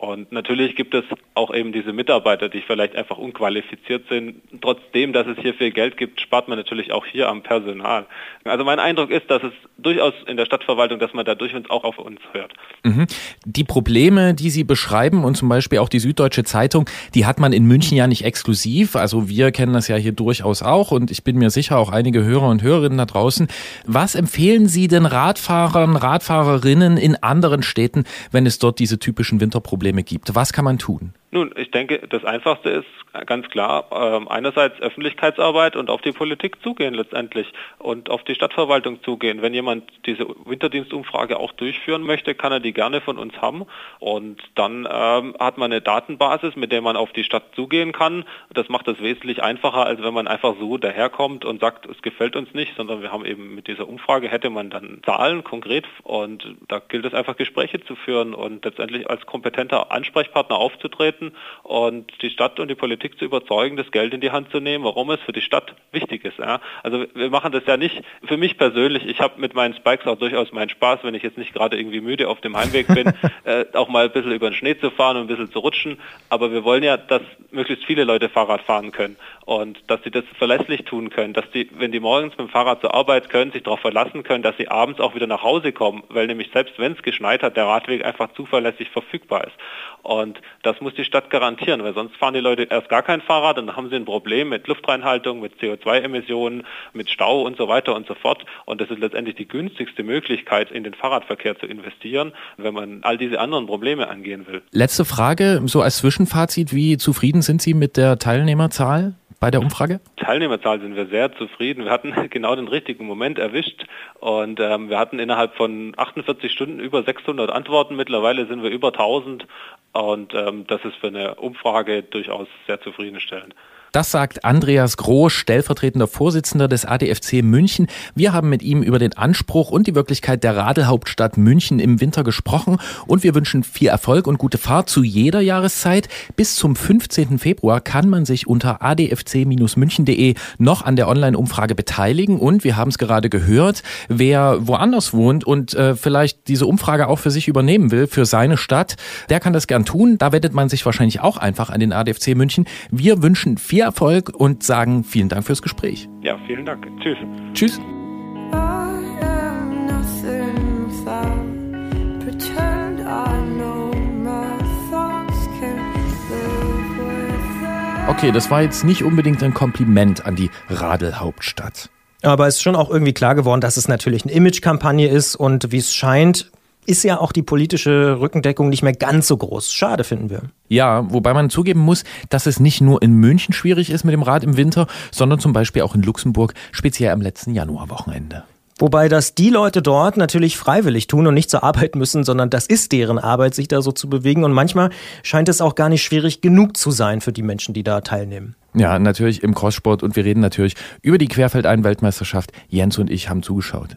Und natürlich gibt es auch eben diese Mitarbeiter, die vielleicht einfach unqualifiziert sind. Trotzdem, dass es hier viel Geld gibt, spart man natürlich auch hier am Personal. Also mein Eindruck ist, dass es durchaus in der Stadtverwaltung, dass man da durchaus auch auf uns hört. Mhm. Die Probleme, die Sie beschreiben und zum Beispiel auch die Süddeutsche Zeitung, die hat man in München ja nicht exklusiv. Also wir kennen das ja hier durchaus auch und ich bin mir sicher auch einige Hörer und Hörerinnen da draußen. Was empfehlen Sie denn Radfahrern, Radfahrerinnen in anderen Städten, wenn es dort diese typischen Winterprobleme Probleme gibt. Was kann man tun? Nun, ich denke, das Einfachste ist ganz klar, äh, einerseits Öffentlichkeitsarbeit und auf die Politik zugehen letztendlich und auf die Stadtverwaltung zugehen. Wenn jemand diese Winterdienstumfrage auch durchführen möchte, kann er die gerne von uns haben und dann ähm, hat man eine Datenbasis, mit der man auf die Stadt zugehen kann. Das macht es wesentlich einfacher, als wenn man einfach so daherkommt und sagt, es gefällt uns nicht, sondern wir haben eben mit dieser Umfrage hätte man dann Zahlen konkret und da gilt es einfach Gespräche zu führen und letztendlich als kompetenter Ansprechpartner aufzutreten halten und die Stadt und die Politik zu überzeugen, das Geld in die Hand zu nehmen, warum es für die Stadt wichtig ist. Ja. Also wir machen das ja nicht für mich persönlich. Ich habe mit meinen Spikes auch durchaus meinen Spaß, wenn ich jetzt nicht gerade irgendwie müde auf dem Heimweg bin, äh, auch mal ein bisschen über den Schnee zu fahren und ein bisschen zu rutschen. Aber wir wollen ja, dass möglichst viele Leute Fahrrad fahren können und dass sie das verlässlich tun können, dass die, wenn die morgens mit dem Fahrrad zur Arbeit können, sich darauf verlassen können, dass sie abends auch wieder nach Hause kommen, weil nämlich selbst wenn es geschneit hat, der Radweg einfach zuverlässig verfügbar ist. Und das muss die Stadt garantieren, weil sonst fahren die Leute erst gar kein Fahrrad und dann haben sie ein Problem mit Luftreinhaltung, mit CO2-Emissionen, mit Stau und so weiter und so fort. Und das ist letztendlich die günstigste Möglichkeit, in den Fahrradverkehr zu investieren, wenn man all diese anderen Probleme angehen will. Letzte Frage, so als Zwischenfazit, wie zufrieden sind Sie mit der Teilnehmerzahl? bei der Umfrage? Teilnehmerzahl sind wir sehr zufrieden. Wir hatten genau den richtigen Moment erwischt und ähm, wir hatten innerhalb von 48 Stunden über 600 Antworten. Mittlerweile sind wir über 1000 und ähm, das ist für eine Umfrage durchaus sehr zufriedenstellend. Das sagt Andreas Groß, stellvertretender Vorsitzender des ADFC München. Wir haben mit ihm über den Anspruch und die Wirklichkeit der Radelhauptstadt München im Winter gesprochen und wir wünschen viel Erfolg und gute Fahrt zu jeder Jahreszeit. Bis zum 15. Februar kann man sich unter adfc-münchen.de noch an der Online-Umfrage beteiligen und wir haben es gerade gehört, wer woanders wohnt und äh, vielleicht diese Umfrage auch für sich übernehmen will, für seine Stadt, der kann das gern tun. Da wendet man sich wahrscheinlich auch einfach an den ADFC München. Wir wünschen viel viel Erfolg und sagen vielen Dank fürs Gespräch. Ja, vielen Dank. Tschüss. Tschüss. Okay, das war jetzt nicht unbedingt ein Kompliment an die Radelhauptstadt. Aber es ist schon auch irgendwie klar geworden, dass es natürlich eine Imagekampagne ist und wie es scheint, ist ja auch die politische Rückendeckung nicht mehr ganz so groß. Schade finden wir. Ja, wobei man zugeben muss, dass es nicht nur in München schwierig ist mit dem Rad im Winter, sondern zum Beispiel auch in Luxemburg, speziell am letzten Januarwochenende. Wobei das die Leute dort natürlich freiwillig tun und nicht zur Arbeit müssen, sondern das ist deren Arbeit, sich da so zu bewegen. Und manchmal scheint es auch gar nicht schwierig genug zu sein für die Menschen, die da teilnehmen. Ja, natürlich im Crosssport und wir reden natürlich über die Querfeldein-Weltmeisterschaft. Jens und ich haben zugeschaut.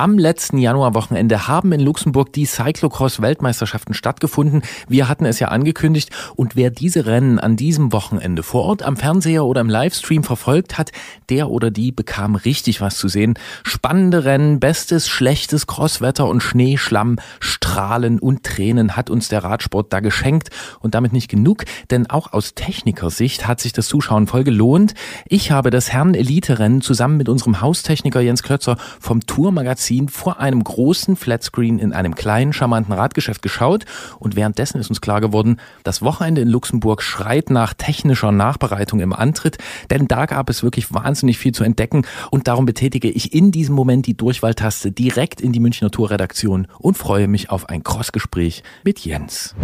Am letzten Januarwochenende haben in Luxemburg die Cyclocross-Weltmeisterschaften stattgefunden. Wir hatten es ja angekündigt. Und wer diese Rennen an diesem Wochenende vor Ort am Fernseher oder im Livestream verfolgt hat, der oder die bekam richtig was zu sehen. Spannende Rennen, bestes, schlechtes Crosswetter und Schnee, Schlamm, Strahlen und Tränen hat uns der Radsport da geschenkt. Und damit nicht genug, denn auch aus Technikersicht hat sich das Zuschauen voll gelohnt. Ich habe das Herren-Elite-Rennen zusammen mit unserem Haustechniker Jens Klötzer vom Tourmagazin Magazin vor einem großen Flatscreen in einem kleinen, charmanten Radgeschäft geschaut und währenddessen ist uns klar geworden, das Wochenende in Luxemburg schreit nach technischer Nachbereitung im Antritt, denn da gab es wirklich wahnsinnig viel zu entdecken und darum betätige ich in diesem Moment die Durchwahltaste direkt in die Münchner Tourredaktion und freue mich auf ein Crossgespräch mit Jens.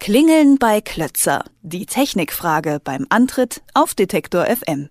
Klingeln bei Klötzer. Die Technikfrage beim Antritt auf Detektor FM.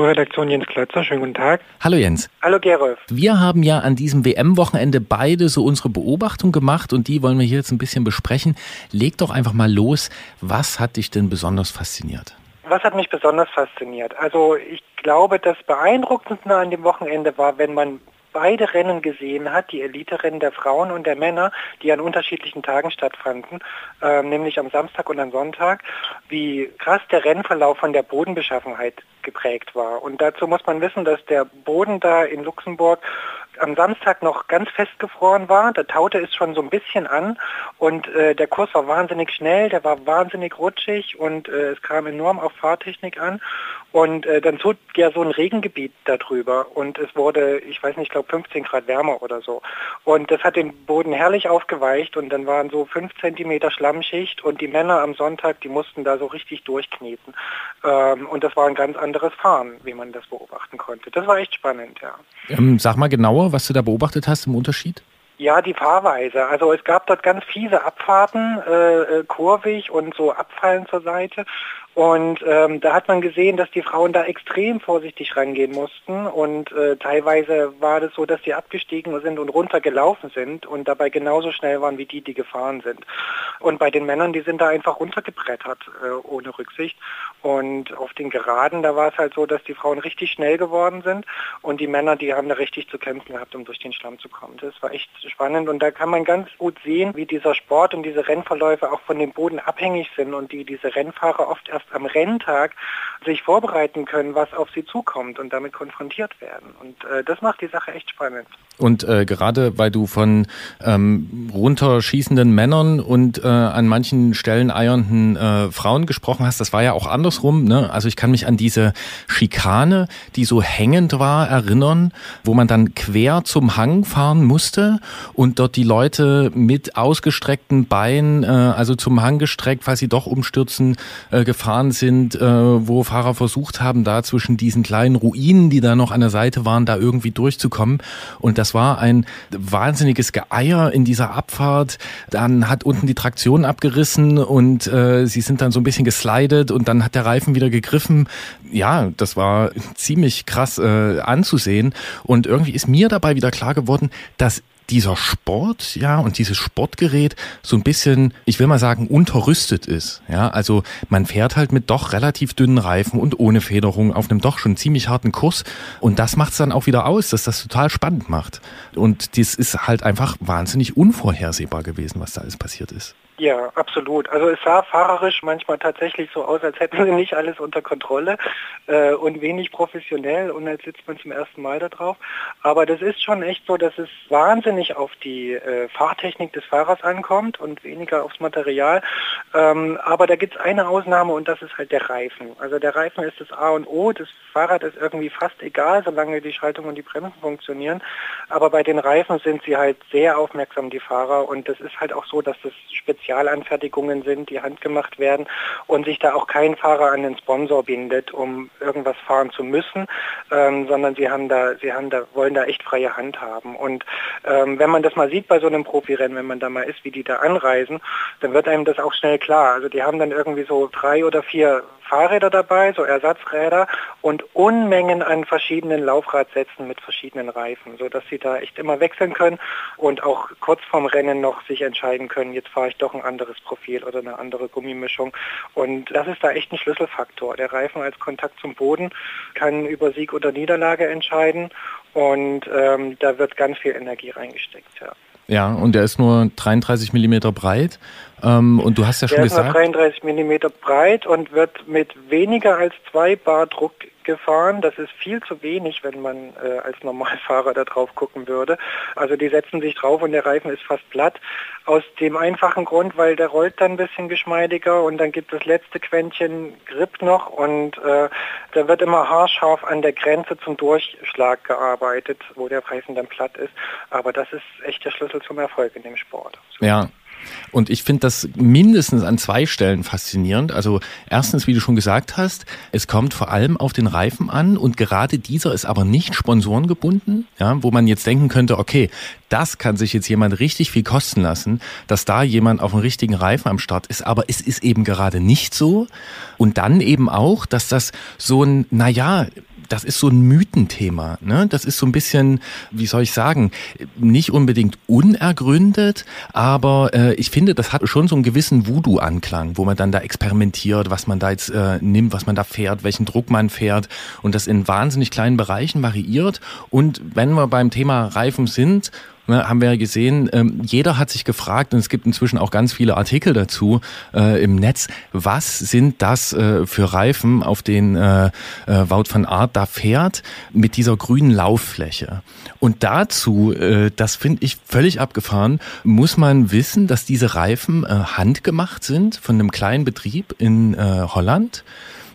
Kulturredaktion Jens Klötzer. Schönen guten Tag. Hallo Jens. Hallo Gerolf. Wir haben ja an diesem WM-Wochenende beide so unsere Beobachtung gemacht und die wollen wir hier jetzt ein bisschen besprechen. Leg doch einfach mal los. Was hat dich denn besonders fasziniert? Was hat mich besonders fasziniert? Also ich glaube, das Beeindruckendste an dem Wochenende war, wenn man beide Rennen gesehen hat, die Elite-Rennen der Frauen und der Männer, die an unterschiedlichen Tagen stattfanden, äh, nämlich am Samstag und am Sonntag, wie krass der Rennverlauf von der Bodenbeschaffenheit geprägt war. Und dazu muss man wissen, dass der Boden da in Luxemburg am Samstag noch ganz festgefroren war. Da taute es schon so ein bisschen an und äh, der Kurs war wahnsinnig schnell, der war wahnsinnig rutschig und äh, es kam enorm auf Fahrtechnik an. Und äh, dann zog ja so ein Regengebiet darüber und es wurde, ich weiß nicht, ich glaube 15 Grad wärmer oder so. Und das hat den Boden herrlich aufgeweicht und dann waren so fünf Zentimeter Schlammschicht und die Männer am Sonntag, die mussten da so richtig durchkneten. Ähm, und das war ein ganz anderes Fahren, wie man das beobachten konnte. Das war echt spannend, ja. Ähm, sag mal genauer, was du da beobachtet hast im Unterschied? Ja, die Fahrweise. Also es gab dort ganz fiese Abfahrten, äh, äh kurvig und so abfallen zur Seite. Und ähm, da hat man gesehen, dass die Frauen da extrem vorsichtig rangehen mussten und äh, teilweise war das so, dass sie abgestiegen sind und runtergelaufen sind und dabei genauso schnell waren wie die, die gefahren sind. Und bei den Männern, die sind da einfach runtergebrettert äh, ohne Rücksicht. Und auf den Geraden, da war es halt so, dass die Frauen richtig schnell geworden sind und die Männer, die haben da richtig zu kämpfen gehabt, um durch den Schlamm zu kommen. Das war echt spannend und da kann man ganz gut sehen, wie dieser Sport und diese Rennverläufe auch von dem Boden abhängig sind und die diese Rennfahrer oft erst am Renntag sich vorbereiten können, was auf sie zukommt und damit konfrontiert werden. Und äh, das macht die Sache echt spannend. Und äh, gerade weil du von ähm, runterschießenden Männern und äh, an manchen Stellen eiernden äh, Frauen gesprochen hast, das war ja auch andersrum. Ne? Also ich kann mich an diese Schikane, die so hängend war, erinnern, wo man dann quer zum Hang fahren musste und dort die Leute mit ausgestreckten Beinen, äh, also zum Hang gestreckt, falls sie doch umstürzen, äh, gefahren sind, äh, wo Fahrer versucht haben, da zwischen diesen kleinen Ruinen, die da noch an der Seite waren, da irgendwie durchzukommen. Und das war ein wahnsinniges Geeier in dieser Abfahrt. Dann hat unten die Traktion abgerissen und äh, sie sind dann so ein bisschen geslidet und dann hat der Reifen wieder gegriffen. Ja, das war ziemlich krass äh, anzusehen. Und irgendwie ist mir dabei wieder klar geworden, dass dieser Sport, ja, und dieses Sportgerät so ein bisschen, ich will mal sagen, unterrüstet ist. Ja, also man fährt halt mit doch relativ dünnen Reifen und ohne Federung auf einem doch schon ziemlich harten Kurs. Und das macht es dann auch wieder aus, dass das total spannend macht. Und das ist halt einfach wahnsinnig unvorhersehbar gewesen, was da alles passiert ist. Ja, absolut. Also es sah fahrerisch manchmal tatsächlich so aus, als hätten sie nicht alles unter Kontrolle äh, und wenig professionell und als sitzt man zum ersten Mal da drauf. Aber das ist schon echt so, dass es wahnsinnig auf die äh, Fahrtechnik des Fahrers ankommt und weniger aufs Material. Ähm, aber da gibt es eine Ausnahme und das ist halt der Reifen. Also der Reifen ist das A und O. Das Fahrrad ist irgendwie fast egal, solange die Schaltung und die Bremsen funktionieren. Aber bei den Reifen sind sie halt sehr aufmerksam, die Fahrer. Und das ist halt auch so, dass das speziell Spezialanfertigungen sind, die handgemacht werden und sich da auch kein Fahrer an den Sponsor bindet, um irgendwas fahren zu müssen, ähm, sondern sie haben da, sie haben da, wollen da echt freie Hand haben. Und ähm, wenn man das mal sieht bei so einem Profirennen, wenn man da mal ist, wie die da anreisen, dann wird einem das auch schnell klar. Also die haben dann irgendwie so drei oder vier Fahrräder dabei, so Ersatzräder und Unmengen an verschiedenen Laufradsätzen mit verschiedenen Reifen, sodass sie da echt immer wechseln können und auch kurz vorm Rennen noch sich entscheiden können, jetzt fahre ich doch ein anderes Profil oder eine andere Gummimischung. Und das ist da echt ein Schlüsselfaktor. Der Reifen als Kontakt zum Boden kann über Sieg oder Niederlage entscheiden und ähm, da wird ganz viel Energie reingesteckt. Ja. Ja, und der ist nur 33 Millimeter breit. Ähm, und du hast ja schon der gesagt. Der ist nur 33 Millimeter breit und wird mit weniger als zwei Bar Druck gefahren. Das ist viel zu wenig, wenn man äh, als Normalfahrer da drauf gucken würde. Also die setzen sich drauf und der Reifen ist fast platt. Aus dem einfachen Grund, weil der rollt dann ein bisschen geschmeidiger und dann gibt es letzte Quäntchen Grip noch und äh, da wird immer haarscharf an der Grenze zum Durchschlag gearbeitet, wo der Reifen dann platt ist. Aber das ist echt der Schlüssel zum Erfolg in dem Sport. Ja, und ich finde das mindestens an zwei Stellen faszinierend. Also erstens, wie du schon gesagt hast, es kommt vor allem auf den Reifen an und gerade dieser ist aber nicht sponsorengebunden, ja, wo man jetzt denken könnte, okay, das kann sich jetzt jemand richtig viel kosten lassen, dass da jemand auf dem richtigen Reifen am Start ist. Aber es ist eben gerade nicht so. Und dann eben auch, dass das so ein, naja, das ist so ein Mythenthema. Ne? Das ist so ein bisschen, wie soll ich sagen, nicht unbedingt unergründet, aber äh, ich finde, das hat schon so einen gewissen Voodoo-Anklang, wo man dann da experimentiert, was man da jetzt äh, nimmt, was man da fährt, welchen Druck man fährt und das in wahnsinnig kleinen Bereichen variiert. Und wenn wir beim Thema Reifen sind, ne, haben wir ja gesehen, ähm, jeder hat sich gefragt, und es gibt inzwischen auch ganz viele Artikel dazu äh, im Netz, was sind das äh, für Reifen, auf denen äh, äh, Wout van Aert da fährt, mit dieser grünen Lauffläche. Und dazu, äh, das finde ich völlig abgefahren, muss man wissen, dass diese Reifen äh, handgemacht sind von einem kleinen Betrieb in äh, Holland.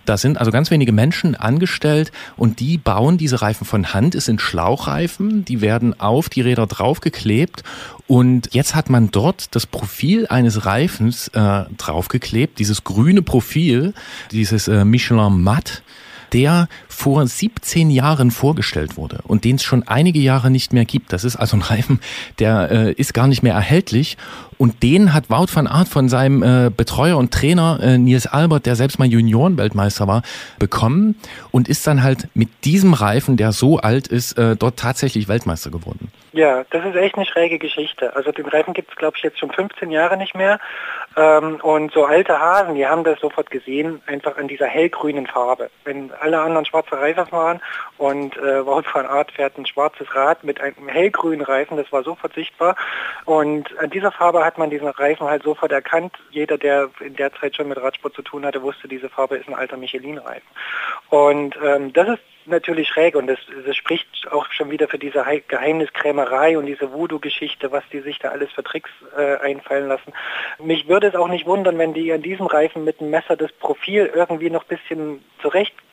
Da sind also ganz wenige Menschen angestellt und die bauen diese Reifen von Hand. Es sind Schlauchreifen, die werden auf die Räder draufgeklebt und jetzt hat man dort das Profil eines Reifens äh, draufgeklebt, dieses grüne Profil, dieses äh, Michelin Matt der vor 17 Jahren vorgestellt wurde und den es schon einige Jahre nicht mehr gibt. Das ist also ein Reifen, der äh, ist gar nicht mehr erhältlich und den hat Wout van Aert von seinem äh, Betreuer und Trainer äh, Nils Albert, der selbst mal Juniorenweltmeister war, bekommen und ist dann halt mit diesem Reifen, der so alt ist, äh, dort tatsächlich Weltmeister geworden. Ja, das ist echt eine schräge Geschichte. Also den Reifen gibt es, glaube ich, jetzt schon 15 Jahre nicht mehr. Ähm, und so alte Hasen, die haben das sofort gesehen, einfach an dieser hellgrünen Farbe. Wenn alle anderen schwarze Reifen waren und äh, Wout van Aert fährt ein schwarzes Rad mit einem hellgrünen Reifen, das war sofort sichtbar. Und an dieser Farbe hat man diesen Reifen halt sofort erkannt. Jeder, der in der Zeit schon mit Radsport zu tun hatte, wusste, diese Farbe ist ein alter Michelin-Reifen. Und ähm, das ist natürlich schräg und das, das spricht auch schon wieder für diese Geheimniskrämerei und diese Voodoo-Geschichte, was die sich da alles für Tricks äh, einfallen lassen. Mich würde es auch nicht wundern, wenn die an diesem Reifen mit dem Messer das Profil irgendwie noch ein bisschen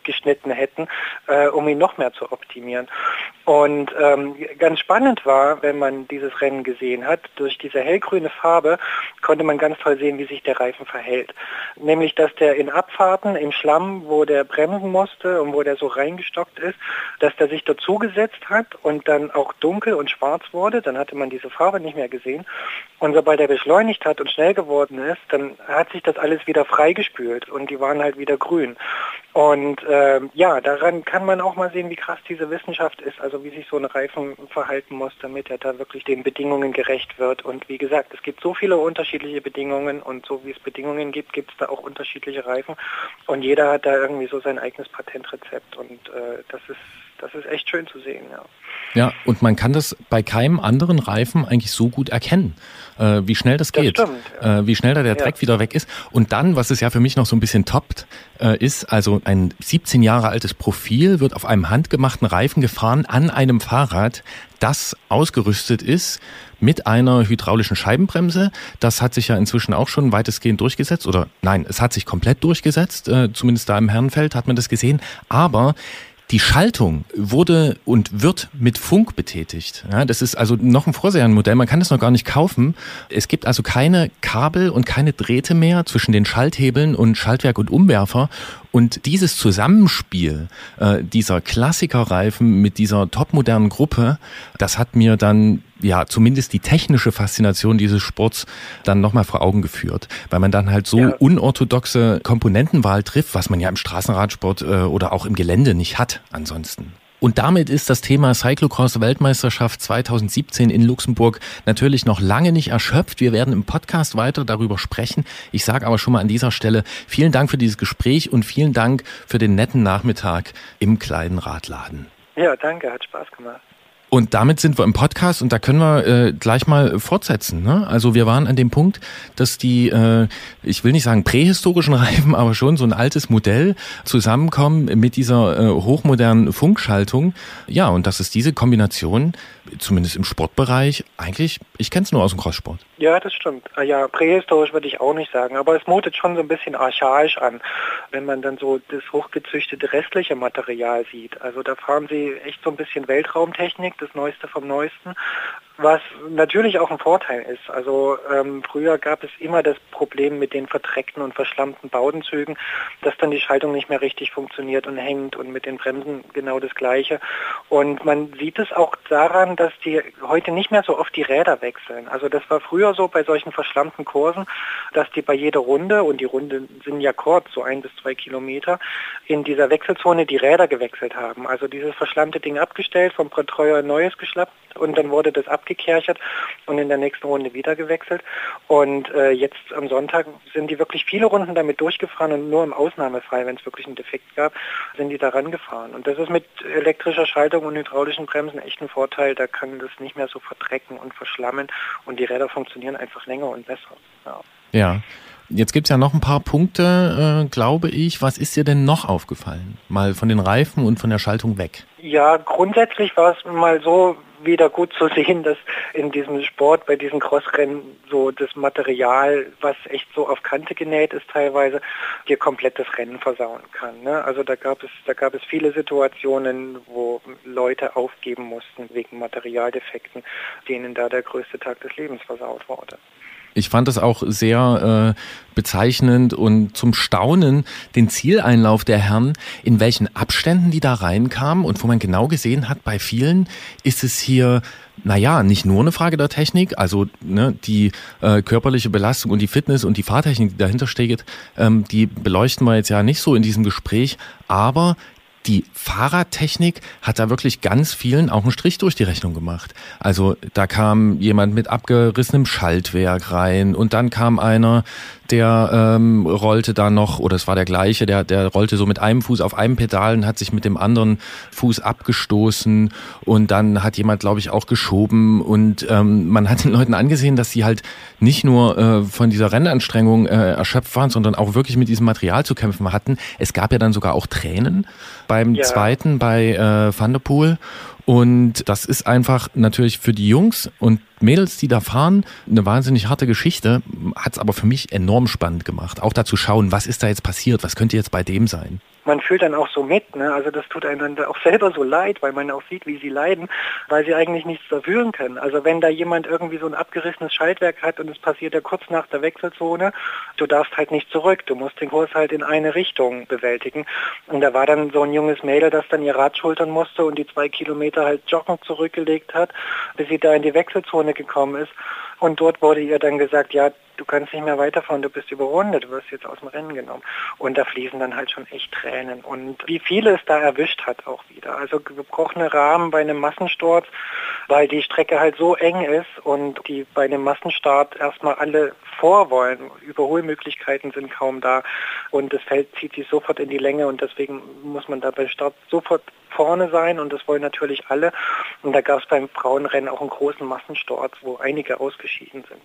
zurechtgeschnitten hätten, äh, um ihn noch mehr zu optimieren. Und ähm, ganz spannend war, wenn man dieses Rennen gesehen hat, durch diese hellgrüne Farbe konnte man ganz toll sehen, wie sich der Reifen verhält. Nämlich, dass der in Abfahrten im Schlamm, wo der bremsen musste und wo der so reingestockt ist, dass der sich dazugesetzt hat und dann auch dunkel und schwarz wurde. Dann hatte man diese Farbe nicht mehr gesehen. Und sobald er beschleunigt hat und schnell geworden ist, dann hat sich das alles wieder freigespült und die waren halt wieder grün. Und äh, ja, daran kann man auch mal sehen, wie krass diese Wissenschaft ist, also wie sich so ein Reifen verhalten muss, damit er da wirklich den Bedingungen gerecht wird. Und wie gesagt, es gibt so viele unterschiedliche Bedingungen und so wie es Bedingungen gibt, gibt es da auch unterschiedliche Reifen. Und jeder hat da irgendwie so sein eigenes Patentrezept und äh, das ist das ist echt schön zu sehen, ja. Ja, und man kann das bei keinem anderen Reifen eigentlich so gut erkennen, äh, wie schnell das geht, das stimmt, ja. äh, wie schnell da der Dreck ja. wieder weg ist. Und dann, was es ja für mich noch so ein bisschen toppt, äh, ist, also ein 17 Jahre altes Profil wird auf einem handgemachten Reifen gefahren an einem Fahrrad, das ausgerüstet ist mit einer hydraulischen Scheibenbremse. Das hat sich ja inzwischen auch schon weitestgehend durchgesetzt. Oder nein, es hat sich komplett durchgesetzt. Äh, zumindest da im Herrenfeld hat man das gesehen. Aber die Schaltung wurde und wird mit Funk betätigt. Ja, das ist also noch ein Vorserienmodell. Man kann das noch gar nicht kaufen. Es gibt also keine Kabel und keine Drähte mehr zwischen den Schalthebeln und Schaltwerk und Umwerfer. Und dieses Zusammenspiel äh, dieser Klassikerreifen mit dieser topmodernen Gruppe, das hat mir dann ja zumindest die technische Faszination dieses Sports dann nochmal vor Augen geführt, weil man dann halt so ja. unorthodoxe Komponentenwahl trifft, was man ja im Straßenradsport äh, oder auch im Gelände nicht hat ansonsten. Und damit ist das Thema Cyclocross-Weltmeisterschaft 2017 in Luxemburg natürlich noch lange nicht erschöpft. Wir werden im Podcast weiter darüber sprechen. Ich sage aber schon mal an dieser Stelle vielen Dank für dieses Gespräch und vielen Dank für den netten Nachmittag im kleinen Radladen. Ja, danke, hat Spaß gemacht. Und damit sind wir im Podcast und da können wir äh, gleich mal fortsetzen. Ne? Also wir waren an dem Punkt, dass die, äh, ich will nicht sagen prähistorischen Reifen, aber schon so ein altes Modell zusammenkommen mit dieser äh, hochmodernen Funkschaltung. Ja, und das ist diese Kombination, zumindest im Sportbereich, eigentlich, ich kenne es nur aus dem Crosssport. Ja, das stimmt. Ah ja, prähistorisch würde ich auch nicht sagen, aber es mutet schon so ein bisschen archaisch an, wenn man dann so das hochgezüchtete restliche Material sieht. Also da fahren sie echt so ein bisschen Weltraumtechnik, das Neueste vom Neuesten. Was natürlich auch ein Vorteil ist. Also ähm, früher gab es immer das Problem mit den verdreckten und verschlammten Baudenzügen, dass dann die Schaltung nicht mehr richtig funktioniert und hängt und mit den Bremsen genau das Gleiche. Und man sieht es auch daran, dass die heute nicht mehr so oft die Räder wechseln. Also das war früher so bei solchen verschlammten Kursen, dass die bei jeder Runde, und die Runde sind ja kurz, so ein bis zwei Kilometer, in dieser Wechselzone die Räder gewechselt haben. Also dieses verschlammte Ding abgestellt, vom Betreuer neues geschlappt und dann wurde das abgekerchert und in der nächsten Runde wieder gewechselt. Und äh, jetzt am Sonntag sind die wirklich viele Runden damit durchgefahren und nur im Ausnahmefall, wenn es wirklich einen Defekt gab, sind die daran gefahren. Und das ist mit elektrischer Schaltung und hydraulischen Bremsen echt ein Vorteil. Da kann das nicht mehr so verdrecken und verschlammen und die Räder funktionieren einfach länger und besser. Ja. ja. Jetzt gibt es ja noch ein paar Punkte, äh, glaube ich. Was ist dir denn noch aufgefallen? Mal von den Reifen und von der Schaltung weg. Ja, grundsätzlich war es mal so, wieder gut zu sehen, dass in diesem Sport, bei diesen Crossrennen so das Material, was echt so auf Kante genäht ist teilweise, dir komplett das Rennen versauen kann. Ne? Also da gab es, da gab es viele Situationen, wo Leute aufgeben mussten wegen Materialdefekten, denen da der größte Tag des Lebens versaut wurde. Ich fand das auch sehr äh, bezeichnend und zum Staunen den Zieleinlauf der Herren, in welchen Abständen die da reinkamen und wo man genau gesehen hat, bei vielen ist es hier naja, nicht nur eine Frage der Technik, also ne, die äh, körperliche Belastung und die Fitness und die Fahrtechnik, die dahinter steht, ähm, die beleuchten wir jetzt ja nicht so in diesem Gespräch, aber die Fahrradtechnik hat da wirklich ganz vielen auch einen Strich durch die Rechnung gemacht. Also da kam jemand mit abgerissenem Schaltwerk rein und dann kam einer, der ähm, rollte da noch, oder es war der gleiche, der, der rollte so mit einem Fuß auf einem Pedal und hat sich mit dem anderen Fuß abgestoßen und dann hat jemand, glaube ich, auch geschoben und ähm, man hat den Leuten angesehen, dass sie halt nicht nur äh, von dieser Rennanstrengung äh, erschöpft waren, sondern auch wirklich mit diesem Material zu kämpfen hatten. Es gab ja dann sogar auch Tränen beim ja. zweiten bei äh, Van der Poel und das ist einfach natürlich für die Jungs und Mädels, die da fahren, eine wahnsinnig harte Geschichte, hat es aber für mich enorm spannend gemacht. Auch da zu schauen, was ist da jetzt passiert, was könnte jetzt bei dem sein man fühlt dann auch so mit, ne? also das tut einem dann auch selber so leid, weil man auch sieht, wie sie leiden, weil sie eigentlich nichts dafür können. Also wenn da jemand irgendwie so ein abgerissenes Schaltwerk hat und es passiert ja kurz nach der Wechselzone, du darfst halt nicht zurück, du musst den Kurs halt in eine Richtung bewältigen. Und da war dann so ein junges Mädel, das dann ihr Rad schultern musste und die zwei Kilometer halt joggen zurückgelegt hat, bis sie da in die Wechselzone gekommen ist. Und dort wurde ihr dann gesagt, ja, du kannst nicht mehr weiterfahren, du bist überrundet, du wirst jetzt aus dem Rennen genommen. Und da fließen dann halt schon echt Tränen. Und wie viele es da erwischt hat auch wieder. Also gebrochene Rahmen bei einem Massensturz, weil die Strecke halt so eng ist und die bei einem Massenstart erstmal alle vor wollen. Überholmöglichkeiten sind kaum da und das Feld zieht sich sofort in die Länge und deswegen muss man da beim Start sofort vorne sein und das wollen natürlich alle. Und da gab es beim Frauenrennen auch einen großen Massensturz, wo einige ausgeschieden sind.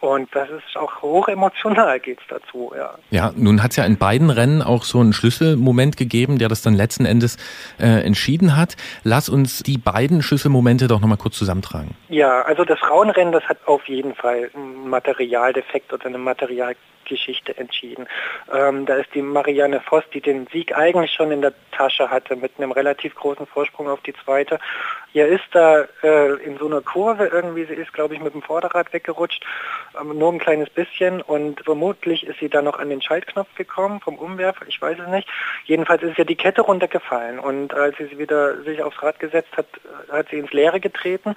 Und das ist auch hoch emotional geht es dazu, ja. Ja, nun hat es ja in beiden Rennen auch so einen Schlüsselmoment gegeben, der das dann letzten Endes äh, entschieden hat. Lass uns die beiden Schlüsselmomente doch nochmal kurz zusammentragen. Ja, also das Frauenrennen, das hat auf jeden Fall ein Materialdefekt oder eine Material Geschichte entschieden. Ähm, da ist die Marianne Voss, die den Sieg eigentlich schon in der Tasche hatte, mit einem relativ großen Vorsprung auf die zweite. Ihr ist da äh, in so einer Kurve irgendwie, sie ist, glaube ich, mit dem Vorderrad weggerutscht, ähm, nur ein kleines bisschen und vermutlich ist sie dann noch an den Schaltknopf gekommen vom Umwerfer, ich weiß es nicht. Jedenfalls ist ja die Kette runtergefallen und als sie wieder sich aufs Rad gesetzt hat, hat sie ins Leere getreten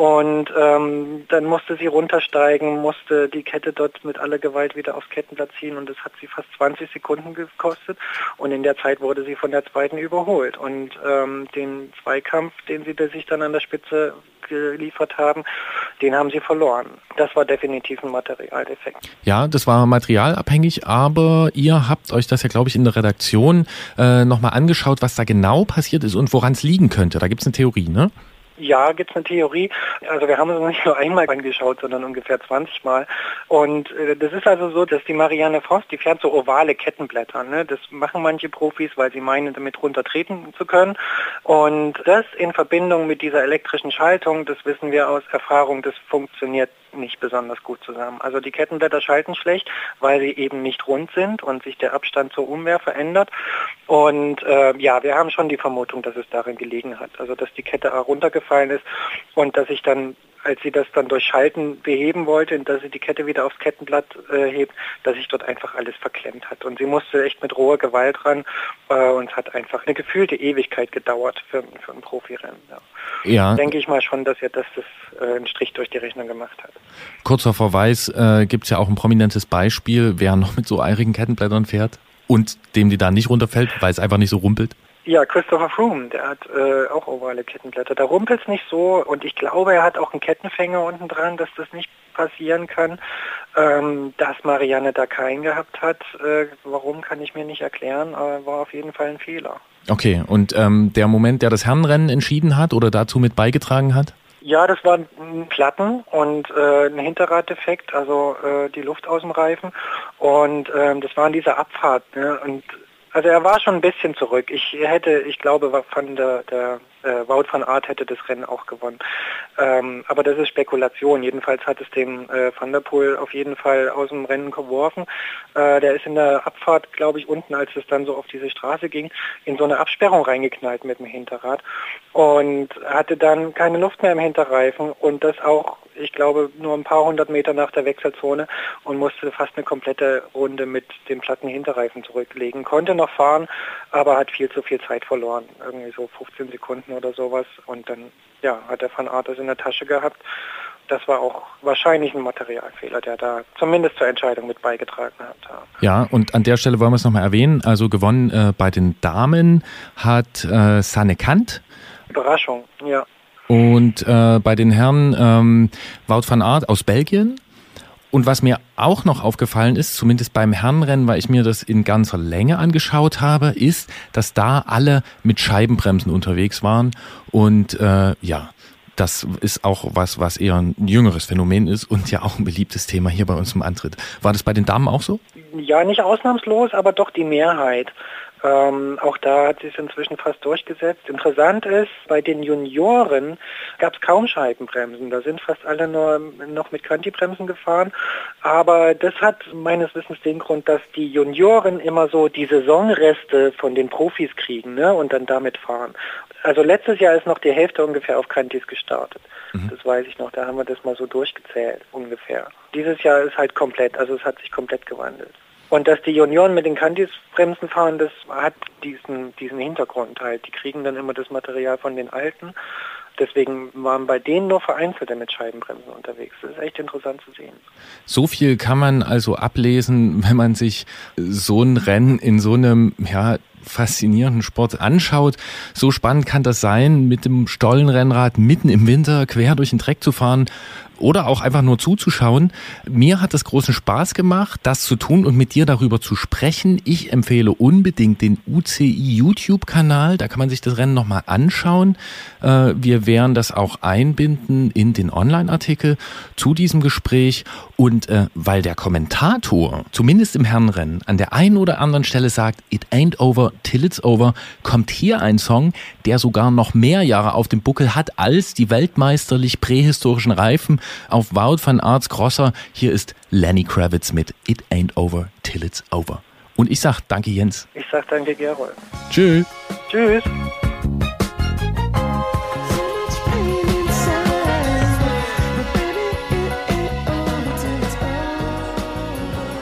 und ähm, dann musste sie runtersteigen, musste die Kette dort mit aller Gewalt wieder aufs Kettenblatt ziehen und das hat sie fast 20 Sekunden gekostet und in der Zeit wurde sie von der zweiten überholt und ähm, den Zweikampf, den sie sich dann an der Spitze geliefert haben, den haben sie verloren. Das war definitiv ein Materialdefekt. Ja, das war materialabhängig, aber ihr habt euch das ja, glaube ich, in der Redaktion äh, nochmal angeschaut, was da genau passiert ist und woran es liegen könnte. Da gibt es eine Theorie, ne? Ja, gibt es eine Theorie. Also wir haben es nicht nur einmal angeschaut, sondern ungefähr 20 Mal. Und äh, das ist also so, dass die Marianne Voss, die fährt so ovale Kettenblätter. Ne? Das machen manche Profis, weil sie meinen, damit runtertreten zu können. Und das in Verbindung mit dieser elektrischen Schaltung, das wissen wir aus Erfahrung, das funktioniert nicht besonders gut zusammen. Also die Kettenblätter schalten schlecht, weil sie eben nicht rund sind und sich der Abstand zur Umwehr verändert. Und äh, ja, wir haben schon die Vermutung, dass es darin gelegen hat. Also dass die Kette runtergefallen ist und dass sich dann als sie das dann durch Schalten beheben wollte, dass sie die Kette wieder aufs Kettenblatt äh, hebt, dass sich dort einfach alles verklemmt hat. Und sie musste echt mit roher Gewalt ran äh, und es hat einfach eine gefühlte Ewigkeit gedauert für, für ein Profirennen. Ja. ja. Denke ich mal schon, dass ihr das, das äh, einen Strich durch die Rechnung gemacht hat. Kurzer Verweis, äh, gibt es ja auch ein prominentes Beispiel, wer noch mit so eirigen Kettenblättern fährt und dem die da nicht runterfällt, weil es einfach nicht so rumpelt. Ja, Christopher Froome, der hat äh, auch ovale Kettenblätter. Da rumpelt es nicht so und ich glaube, er hat auch einen Kettenfänger unten dran, dass das nicht passieren kann. Ähm, dass Marianne da keinen gehabt hat, äh, warum kann ich mir nicht erklären, aber war auf jeden Fall ein Fehler. Okay, und ähm, der Moment, der das Herrenrennen entschieden hat oder dazu mit beigetragen hat? Ja, das waren Platten und äh, ein Hinterraddefekt, also äh, die Luft aus dem Reifen. Und ähm, das war in dieser Abfahrt. Ne? Und also er war schon ein bisschen zurück. Ich hätte, ich glaube, von der, der äh, Wout van Aert hätte das Rennen auch gewonnen. Ähm, aber das ist Spekulation. Jedenfalls hat es dem äh, Van der Poel auf jeden Fall aus dem Rennen geworfen. Äh, der ist in der Abfahrt, glaube ich, unten, als es dann so auf diese Straße ging, in so eine Absperrung reingeknallt mit dem Hinterrad und hatte dann keine Luft mehr im Hinterreifen und das auch ich glaube, nur ein paar hundert Meter nach der Wechselzone und musste fast eine komplette Runde mit dem platten Hinterreifen zurücklegen. Konnte noch fahren, aber hat viel zu viel Zeit verloren. Irgendwie so 15 Sekunden oder sowas. Und dann ja, hat der Van das in der Tasche gehabt. Das war auch wahrscheinlich ein Materialfehler, der da zumindest zur Entscheidung mit beigetragen hat. Ja, und an der Stelle wollen wir es nochmal erwähnen. Also gewonnen äh, bei den Damen hat äh, Sanne Kant. Überraschung, ja. Und äh, bei den Herren ähm, Wout van Aert aus Belgien. Und was mir auch noch aufgefallen ist, zumindest beim Herrenrennen, weil ich mir das in ganzer Länge angeschaut habe, ist, dass da alle mit Scheibenbremsen unterwegs waren. Und äh, ja, das ist auch was, was eher ein jüngeres Phänomen ist und ja auch ein beliebtes Thema hier bei uns im Antritt. War das bei den Damen auch so? Ja, nicht ausnahmslos, aber doch die Mehrheit. Ähm, auch da hat sich inzwischen fast durchgesetzt. Interessant ist, bei den Junioren gab es kaum Scheibenbremsen. Da sind fast alle nur noch mit Kantibremsen gefahren. Aber das hat meines Wissens den Grund, dass die Junioren immer so die Saisonreste von den Profis kriegen ne, und dann damit fahren. Also letztes Jahr ist noch die Hälfte ungefähr auf Kantis gestartet. Mhm. Das weiß ich noch, da haben wir das mal so durchgezählt ungefähr. Dieses Jahr ist halt komplett, also es hat sich komplett gewandelt. Und dass die Junioren mit den Candice-Bremsen fahren, das hat diesen, diesen Hintergrund halt. Die kriegen dann immer das Material von den Alten. Deswegen waren bei denen nur Vereinzelte mit Scheibenbremsen unterwegs. Das ist echt interessant zu sehen. So viel kann man also ablesen, wenn man sich so ein Rennen in so einem ja, faszinierenden Sport anschaut. So spannend kann das sein, mit dem Stollenrennrad mitten im Winter quer durch den Dreck zu fahren oder auch einfach nur zuzuschauen. Mir hat es großen Spaß gemacht, das zu tun und mit dir darüber zu sprechen. Ich empfehle unbedingt den UCI YouTube-Kanal. Da kann man sich das Rennen nochmal anschauen. Äh, wir werden das auch einbinden in den Online-Artikel zu diesem Gespräch. Und äh, weil der Kommentator, zumindest im Herrenrennen, an der einen oder anderen Stelle sagt, it ain't over till it's over, kommt hier ein Song, der sogar noch mehr Jahre auf dem Buckel hat als die weltmeisterlich prähistorischen Reifen auf Wout van Arts Crosser. Hier ist Lenny Kravitz mit It Ain't Over Till It's Over. Und ich sag danke Jens. Ich sag danke Gerold. Tschüss. Tschüss.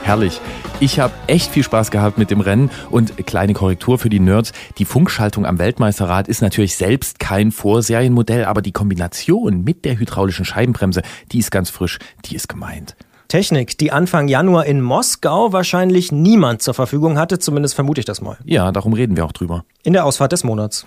Herrlich. Ich habe echt viel Spaß gehabt mit dem Rennen und kleine Korrektur für die Nerds. Die Funkschaltung am Weltmeisterrad ist natürlich selbst kein Vorserienmodell, aber die Kombination mit der hydraulischen Scheibenbremse, die ist ganz frisch, die ist gemeint. Technik, die Anfang Januar in Moskau wahrscheinlich niemand zur Verfügung hatte, zumindest vermute ich das mal. Ja, darum reden wir auch drüber. In der Ausfahrt des Monats.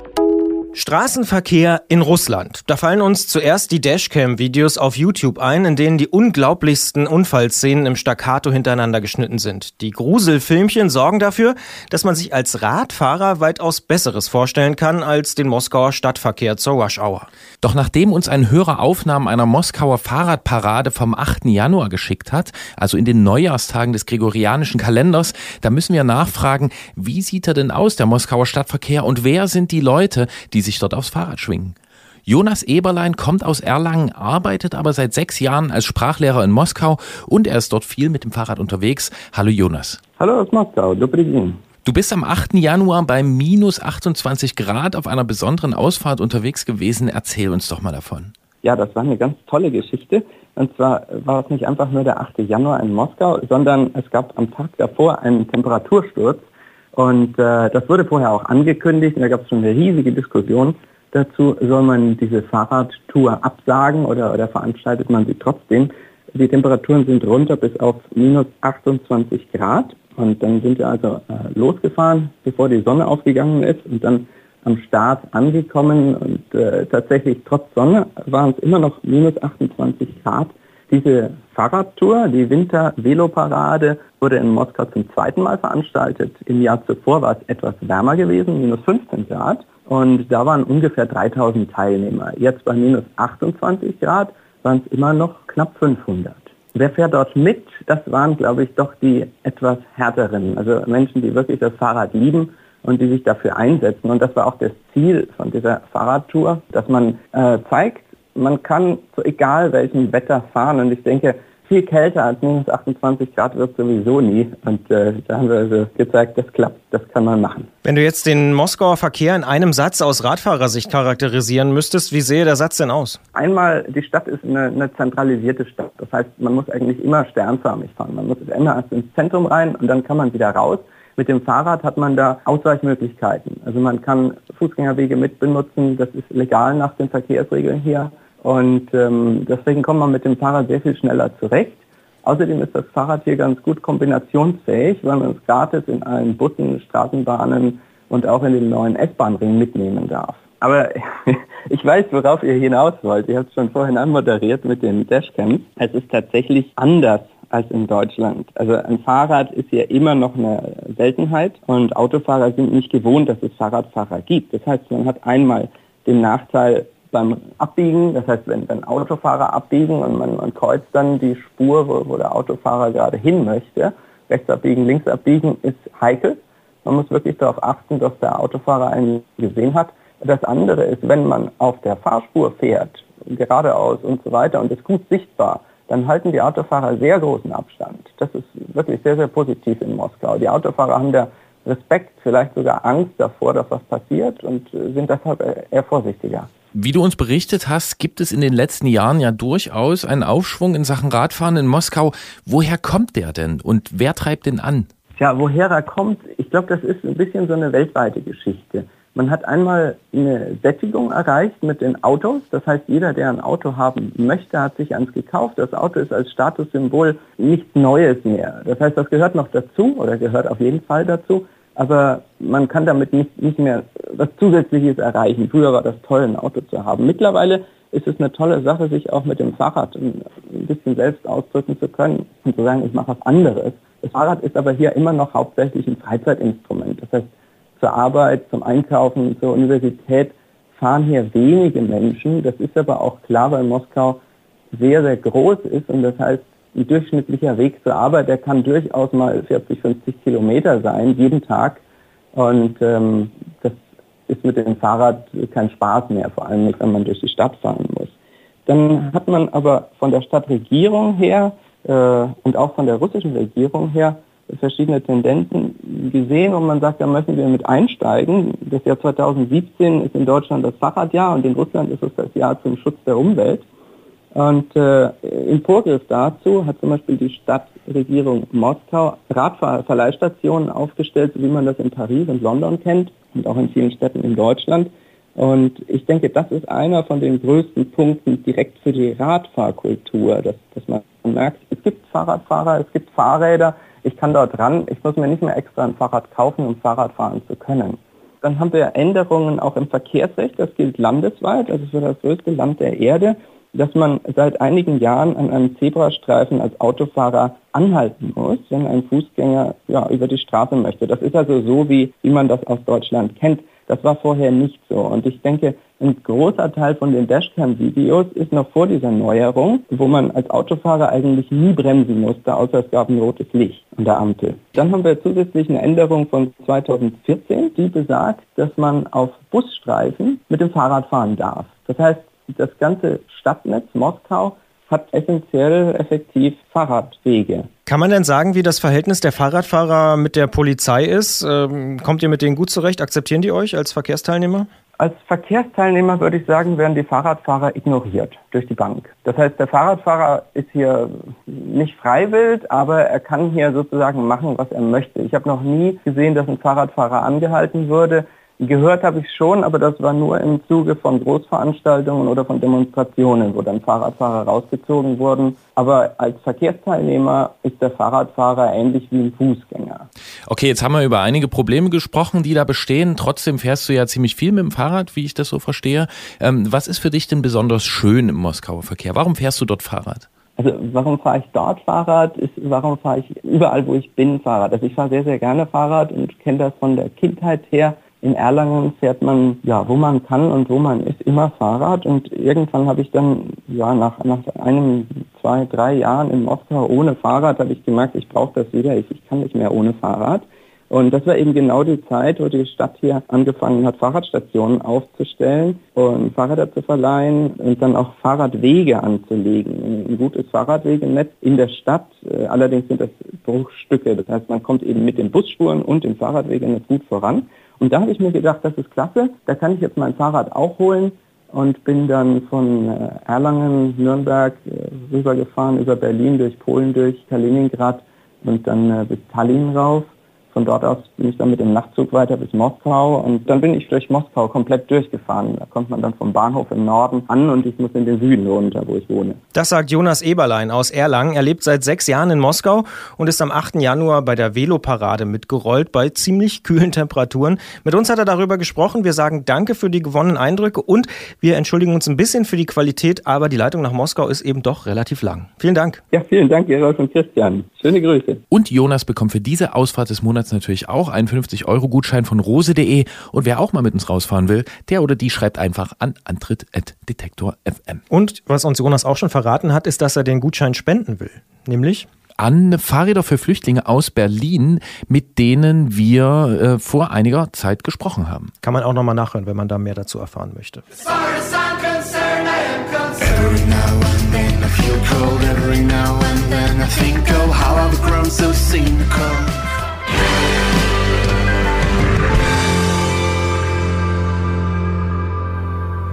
Straßenverkehr in Russland. Da fallen uns zuerst die Dashcam-Videos auf YouTube ein, in denen die unglaublichsten Unfallszenen im Staccato hintereinander geschnitten sind. Die Gruselfilmchen sorgen dafür, dass man sich als Radfahrer weitaus Besseres vorstellen kann als den Moskauer Stadtverkehr zur Rush Hour. Doch nachdem uns ein Hörer Aufnahmen einer Moskauer Fahrradparade vom 8. Januar geschickt hat, also in den Neujahrstagen des gregorianischen Kalenders, da müssen wir nachfragen, wie sieht er denn aus, der Moskauer Stadtverkehr, und wer sind die Leute, die die sich dort aufs Fahrrad schwingen. Jonas Eberlein kommt aus Erlangen, arbeitet aber seit sechs Jahren als Sprachlehrer in Moskau und er ist dort viel mit dem Fahrrad unterwegs. Hallo Jonas. Hallo aus Moskau, dobry. Du bist am 8. Januar bei minus 28 Grad auf einer besonderen Ausfahrt unterwegs gewesen. Erzähl uns doch mal davon. Ja, das war eine ganz tolle Geschichte. Und zwar war es nicht einfach nur der 8. Januar in Moskau, sondern es gab am Tag davor einen Temperatursturz und äh, das wurde vorher auch angekündigt und da gab es schon eine riesige Diskussion dazu, soll man diese Fahrradtour absagen oder, oder veranstaltet man sie trotzdem. Die Temperaturen sind runter bis auf minus 28 Grad und dann sind wir also äh, losgefahren, bevor die Sonne aufgegangen ist und dann am Start angekommen und äh, tatsächlich trotz Sonne waren es immer noch minus 28 Grad. Diese Fahrradtour, die Winter-Veloparade, wurde in Moskau zum zweiten Mal veranstaltet. Im Jahr zuvor war es etwas wärmer gewesen, minus 15 Grad. Und da waren ungefähr 3000 Teilnehmer. Jetzt bei minus 28 Grad waren es immer noch knapp 500. Wer fährt dort mit? Das waren, glaube ich, doch die etwas härteren, also Menschen, die wirklich das Fahrrad lieben und die sich dafür einsetzen. Und das war auch das Ziel von dieser Fahrradtour, dass man äh, zeigt, man kann zu egal welchem Wetter fahren. Und ich denke, viel kälter als minus 28 Grad wird sowieso nie. Und äh, da haben wir also gezeigt, das klappt, das kann man machen. Wenn du jetzt den Moskauer Verkehr in einem Satz aus Radfahrersicht charakterisieren müsstest, wie sehe der Satz denn aus? Einmal, die Stadt ist eine, eine zentralisierte Stadt. Das heißt, man muss eigentlich immer sternförmig fahren. Man muss immer erst ins Zentrum rein und dann kann man wieder raus. Mit dem Fahrrad hat man da Ausweichmöglichkeiten. Also man kann Fußgängerwege mit benutzen, das ist legal nach den Verkehrsregeln hier. Und ähm, deswegen kommt man mit dem Fahrrad sehr viel schneller zurecht. Außerdem ist das Fahrrad hier ganz gut kombinationsfähig, weil man es gratis in allen Bussen, Straßenbahnen und auch in den neuen S-Bahn-Ringen mitnehmen darf. Aber ich weiß, worauf ihr hinaus wollt. Ihr habt es schon vorhin anmoderiert mit den Dashcams. Es ist tatsächlich anders als in Deutschland. Also ein Fahrrad ist ja immer noch eine Seltenheit und Autofahrer sind nicht gewohnt, dass es Fahrradfahrer gibt. Das heißt, man hat einmal den Nachteil, beim Abbiegen, das heißt, wenn, wenn Autofahrer abbiegen und man, man kreuzt dann die Spur, wo, wo der Autofahrer gerade hin möchte, rechts abbiegen, links abbiegen, ist heikel. Man muss wirklich darauf achten, dass der Autofahrer einen gesehen hat. Das andere ist, wenn man auf der Fahrspur fährt, geradeaus und so weiter und ist gut sichtbar, dann halten die Autofahrer sehr großen Abstand. Das ist wirklich sehr, sehr positiv in Moskau. Die Autofahrer haben da Respekt, vielleicht sogar Angst davor, dass was passiert und sind deshalb eher vorsichtiger. Wie du uns berichtet hast, gibt es in den letzten Jahren ja durchaus einen Aufschwung in Sachen Radfahren in Moskau. Woher kommt der denn und wer treibt den an? Ja, woher er kommt, ich glaube, das ist ein bisschen so eine weltweite Geschichte. Man hat einmal eine Sättigung erreicht mit den Autos. Das heißt, jeder, der ein Auto haben möchte, hat sich eins gekauft. Das Auto ist als Statussymbol nichts Neues mehr. Das heißt, das gehört noch dazu oder gehört auf jeden Fall dazu aber man kann damit nicht, nicht mehr was Zusätzliches erreichen. Früher war das toll, ein Auto zu haben. Mittlerweile ist es eine tolle Sache, sich auch mit dem Fahrrad ein bisschen selbst ausdrücken zu können und zu sagen, ich mache was anderes. Das Fahrrad ist aber hier immer noch hauptsächlich ein Freizeitinstrument. Das heißt, zur Arbeit, zum Einkaufen, zur Universität fahren hier wenige Menschen. Das ist aber auch klar, weil Moskau sehr, sehr groß ist und das heißt, ein durchschnittlicher Weg zur Arbeit, der kann durchaus mal 40, 50 Kilometer sein, jeden Tag. Und ähm, das ist mit dem Fahrrad kein Spaß mehr, vor allem nicht, wenn man durch die Stadt fahren muss. Dann hat man aber von der Stadtregierung her äh, und auch von der russischen Regierung her verschiedene Tendenzen gesehen und man sagt, da müssen wir mit einsteigen. Das Jahr 2017 ist in Deutschland das Fahrradjahr und in Russland ist es das Jahr zum Schutz der Umwelt. Und äh, im Vorgriff dazu hat zum Beispiel die Stadtregierung Moskau Radverleihstationen aufgestellt, wie man das in Paris und London kennt und auch in vielen Städten in Deutschland. Und ich denke, das ist einer von den größten Punkten direkt für die Radfahrkultur, dass, dass man merkt, es gibt Fahrradfahrer, es gibt Fahrräder, ich kann dort ran, ich muss mir nicht mehr extra ein Fahrrad kaufen, um Fahrrad fahren zu können. Dann haben wir Änderungen auch im Verkehrsrecht, das gilt landesweit, also für das größte Land der Erde dass man seit einigen Jahren an einem Zebrastreifen als Autofahrer anhalten muss, wenn ein Fußgänger ja, über die Straße möchte. Das ist also so, wie, wie man das aus Deutschland kennt. Das war vorher nicht so. Und ich denke, ein großer Teil von den Dashcam-Videos ist noch vor dieser Neuerung, wo man als Autofahrer eigentlich nie bremsen musste, außer es gab ein rotes Licht an der Ampel. Dann haben wir zusätzlich eine Änderung von 2014, die besagt, dass man auf Busstreifen mit dem Fahrrad fahren darf. Das heißt, das ganze Stadtnetz Moskau hat essentiell effektiv Fahrradwege. Kann man denn sagen, wie das Verhältnis der Fahrradfahrer mit der Polizei ist? Ähm, kommt ihr mit denen gut zurecht? Akzeptieren die euch als Verkehrsteilnehmer? Als Verkehrsteilnehmer würde ich sagen, werden die Fahrradfahrer ignoriert durch die Bank. Das heißt, der Fahrradfahrer ist hier nicht freiwillig, aber er kann hier sozusagen machen, was er möchte. Ich habe noch nie gesehen, dass ein Fahrradfahrer angehalten würde. Gehört habe ich schon, aber das war nur im Zuge von Großveranstaltungen oder von Demonstrationen, wo dann Fahrradfahrer rausgezogen wurden. Aber als Verkehrsteilnehmer ist der Fahrradfahrer ähnlich wie ein Fußgänger. Okay, jetzt haben wir über einige Probleme gesprochen, die da bestehen. Trotzdem fährst du ja ziemlich viel mit dem Fahrrad, wie ich das so verstehe. Ähm, was ist für dich denn besonders schön im Moskauer Verkehr? Warum fährst du dort Fahrrad? Also warum fahre ich dort Fahrrad? Ist, warum fahre ich überall, wo ich bin, Fahrrad? Also ich fahre sehr, sehr gerne Fahrrad und kenne das von der Kindheit her. In Erlangen fährt man, ja, wo man kann und wo man ist, immer Fahrrad. Und irgendwann habe ich dann, ja, nach, nach einem, zwei, drei Jahren in Moskau ohne Fahrrad, habe ich gemerkt, ich brauche das wieder. Ich, ich kann nicht mehr ohne Fahrrad. Und das war eben genau die Zeit, wo die Stadt hier angefangen hat, Fahrradstationen aufzustellen und Fahrräder zu verleihen und dann auch Fahrradwege anzulegen. Ein gutes Fahrradwegenetz in der Stadt. Äh, allerdings sind das Bruchstücke. Das heißt, man kommt eben mit den Busspuren und dem Fahrradwegenetz gut voran. Und da habe ich mir gedacht, das ist klasse, da kann ich jetzt mein Fahrrad auch holen und bin dann von äh, Erlangen, Nürnberg äh, rübergefahren, über Berlin, durch Polen, durch Kaliningrad und dann äh, bis Tallinn rauf. Von dort aus bin ich dann mit dem Nachtzug weiter bis Moskau und dann bin ich durch Moskau komplett durchgefahren. Da kommt man dann vom Bahnhof im Norden an und ich muss in den Süden runter, wo ich wohne. Das sagt Jonas Eberlein aus Erlangen. Er lebt seit sechs Jahren in Moskau und ist am 8. Januar bei der Veloparade mitgerollt bei ziemlich kühlen Temperaturen. Mit uns hat er darüber gesprochen. Wir sagen Danke für die gewonnenen Eindrücke und wir entschuldigen uns ein bisschen für die Qualität, aber die Leitung nach Moskau ist eben doch relativ lang. Vielen Dank. Ja, vielen Dank, Gerolf und Christian. Schöne Grüße. Und Jonas bekommt für diese Ausfahrt des Monats Monats natürlich auch einen 50-Euro-Gutschein von rose.de. Und wer auch mal mit uns rausfahren will, der oder die schreibt einfach an antritt.detektor.fm. Und was uns Jonas auch schon verraten hat, ist, dass er den Gutschein spenden will. Nämlich? an Fahrräder für Flüchtlinge aus Berlin, mit denen wir äh, vor einiger Zeit gesprochen haben. Kann man auch nochmal nachhören, wenn man da mehr dazu erfahren möchte.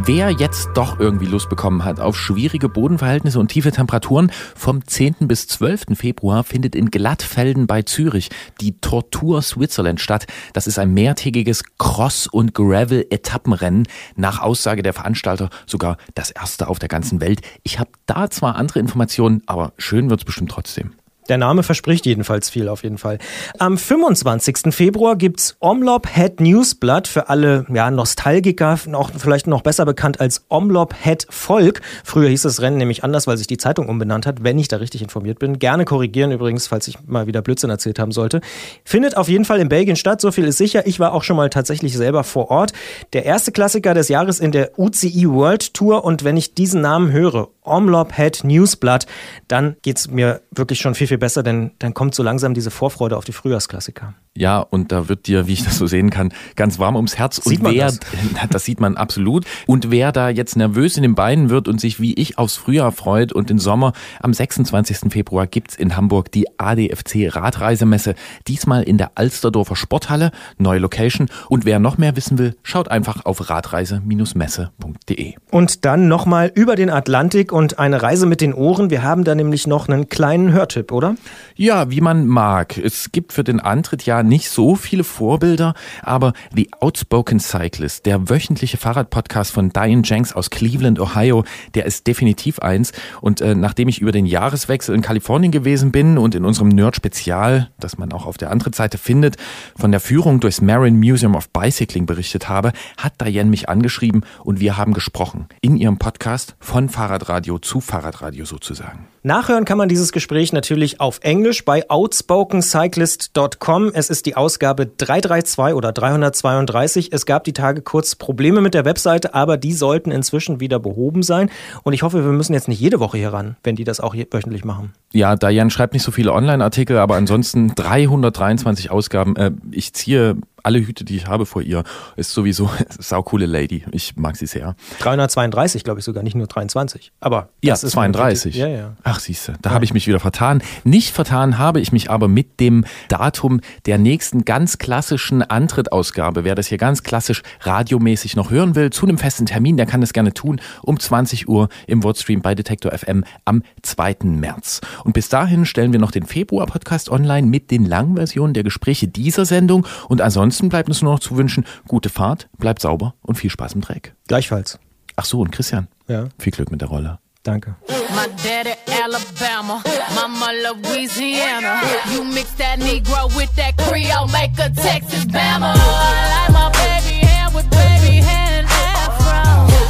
Wer jetzt doch irgendwie Lust bekommen hat auf schwierige Bodenverhältnisse und tiefe Temperaturen, vom 10. bis 12. Februar findet in Glattfelden bei Zürich die Tortur Switzerland statt. Das ist ein mehrtägiges Cross- und Gravel-Etappenrennen. Nach Aussage der Veranstalter sogar das erste auf der ganzen Welt. Ich habe da zwar andere Informationen, aber schön wird's bestimmt trotzdem. Der Name verspricht jedenfalls viel auf jeden Fall. Am 25. Februar gibt's Omlop Head Newsblatt für alle ja, Nostalgiker, auch vielleicht noch besser bekannt als Omlop Head Volk. Früher hieß das Rennen nämlich anders, weil sich die Zeitung umbenannt hat, wenn ich da richtig informiert bin. Gerne korrigieren übrigens, falls ich mal wieder Blödsinn erzählt haben sollte. Findet auf jeden Fall in Belgien statt, so viel ist sicher. Ich war auch schon mal tatsächlich selber vor Ort. Der erste Klassiker des Jahres in der UCI World Tour und wenn ich diesen Namen höre, Omlop Head Newsblatt, dann geht's mir wirklich schon viel, viel besser, denn dann kommt so langsam diese Vorfreude auf die Frühjahrsklassiker. Ja, und da wird dir, wie ich das so sehen kann, ganz warm ums Herz. Sieht und man wer, das? das sieht man absolut. Und wer da jetzt nervös in den Beinen wird und sich wie ich aufs Frühjahr freut und den Sommer, am 26. Februar gibt's in Hamburg die ADFC Radreisemesse. Diesmal in der Alsterdorfer Sporthalle, neue Location. Und wer noch mehr wissen will, schaut einfach auf radreise-messe.de. Und dann nochmal über den Atlantik und eine Reise mit den Ohren. Wir haben da nämlich noch einen kleinen Hörtipp, oder? Ja, wie man mag. Es gibt für den Antritt ja nicht so viele Vorbilder, aber The Outspoken Cyclist, der wöchentliche Fahrradpodcast von Diane Jenks aus Cleveland, Ohio, der ist definitiv eins. Und äh, nachdem ich über den Jahreswechsel in Kalifornien gewesen bin und in unserem Nerd-Spezial, das man auch auf der Antrittsseite findet, von der Führung durchs Marin Museum of Bicycling berichtet habe, hat Diane mich angeschrieben und wir haben gesprochen in ihrem Podcast von Fahrradradio Radio zu Fahrradradio sozusagen. Nachhören kann man dieses Gespräch natürlich auf Englisch bei outspokencyclist.com. Es ist die Ausgabe 332 oder 332. Es gab die Tage kurz Probleme mit der Webseite, aber die sollten inzwischen wieder behoben sein. Und ich hoffe, wir müssen jetzt nicht jede Woche hier ran, wenn die das auch wöchentlich machen. Ja, Diane schreibt nicht so viele Online-Artikel, aber ansonsten 323 Ausgaben. Äh, ich ziehe alle Hüte, die ich habe vor ihr, ist sowieso saukoole Lady. Ich mag sie sehr. 332, glaube ich sogar, nicht nur 23. Aber ja, 32. Ja, ja. Ach, siehste, da ja. habe ich mich wieder vertan. Nicht vertan habe ich mich aber mit dem Datum der nächsten ganz klassischen Antrittausgabe. Wer das hier ganz klassisch radiomäßig noch hören will, zu einem festen Termin, der kann das gerne tun, um 20 Uhr im Wordstream bei Detektor FM am 2. März. Und bis dahin stellen wir noch den Februar-Podcast online mit den Langversionen der Gespräche dieser Sendung und ansonsten Ansonsten bleibt uns nur noch zu wünschen, gute Fahrt, bleibt sauber und viel Spaß im Dreck. Gleichfalls. Ach so, und Christian. Ja. Viel Glück mit der Rolle. Danke. My daddy Alabama, mama Louisiana. You mix that Negro with that Creole, make a Texas Bama. I like my baby hair with baby hair and afro.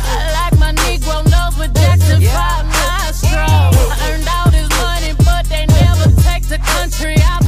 I like my Negro nose with Jackson 5 nostrils. I earned all this money, but they never take the country out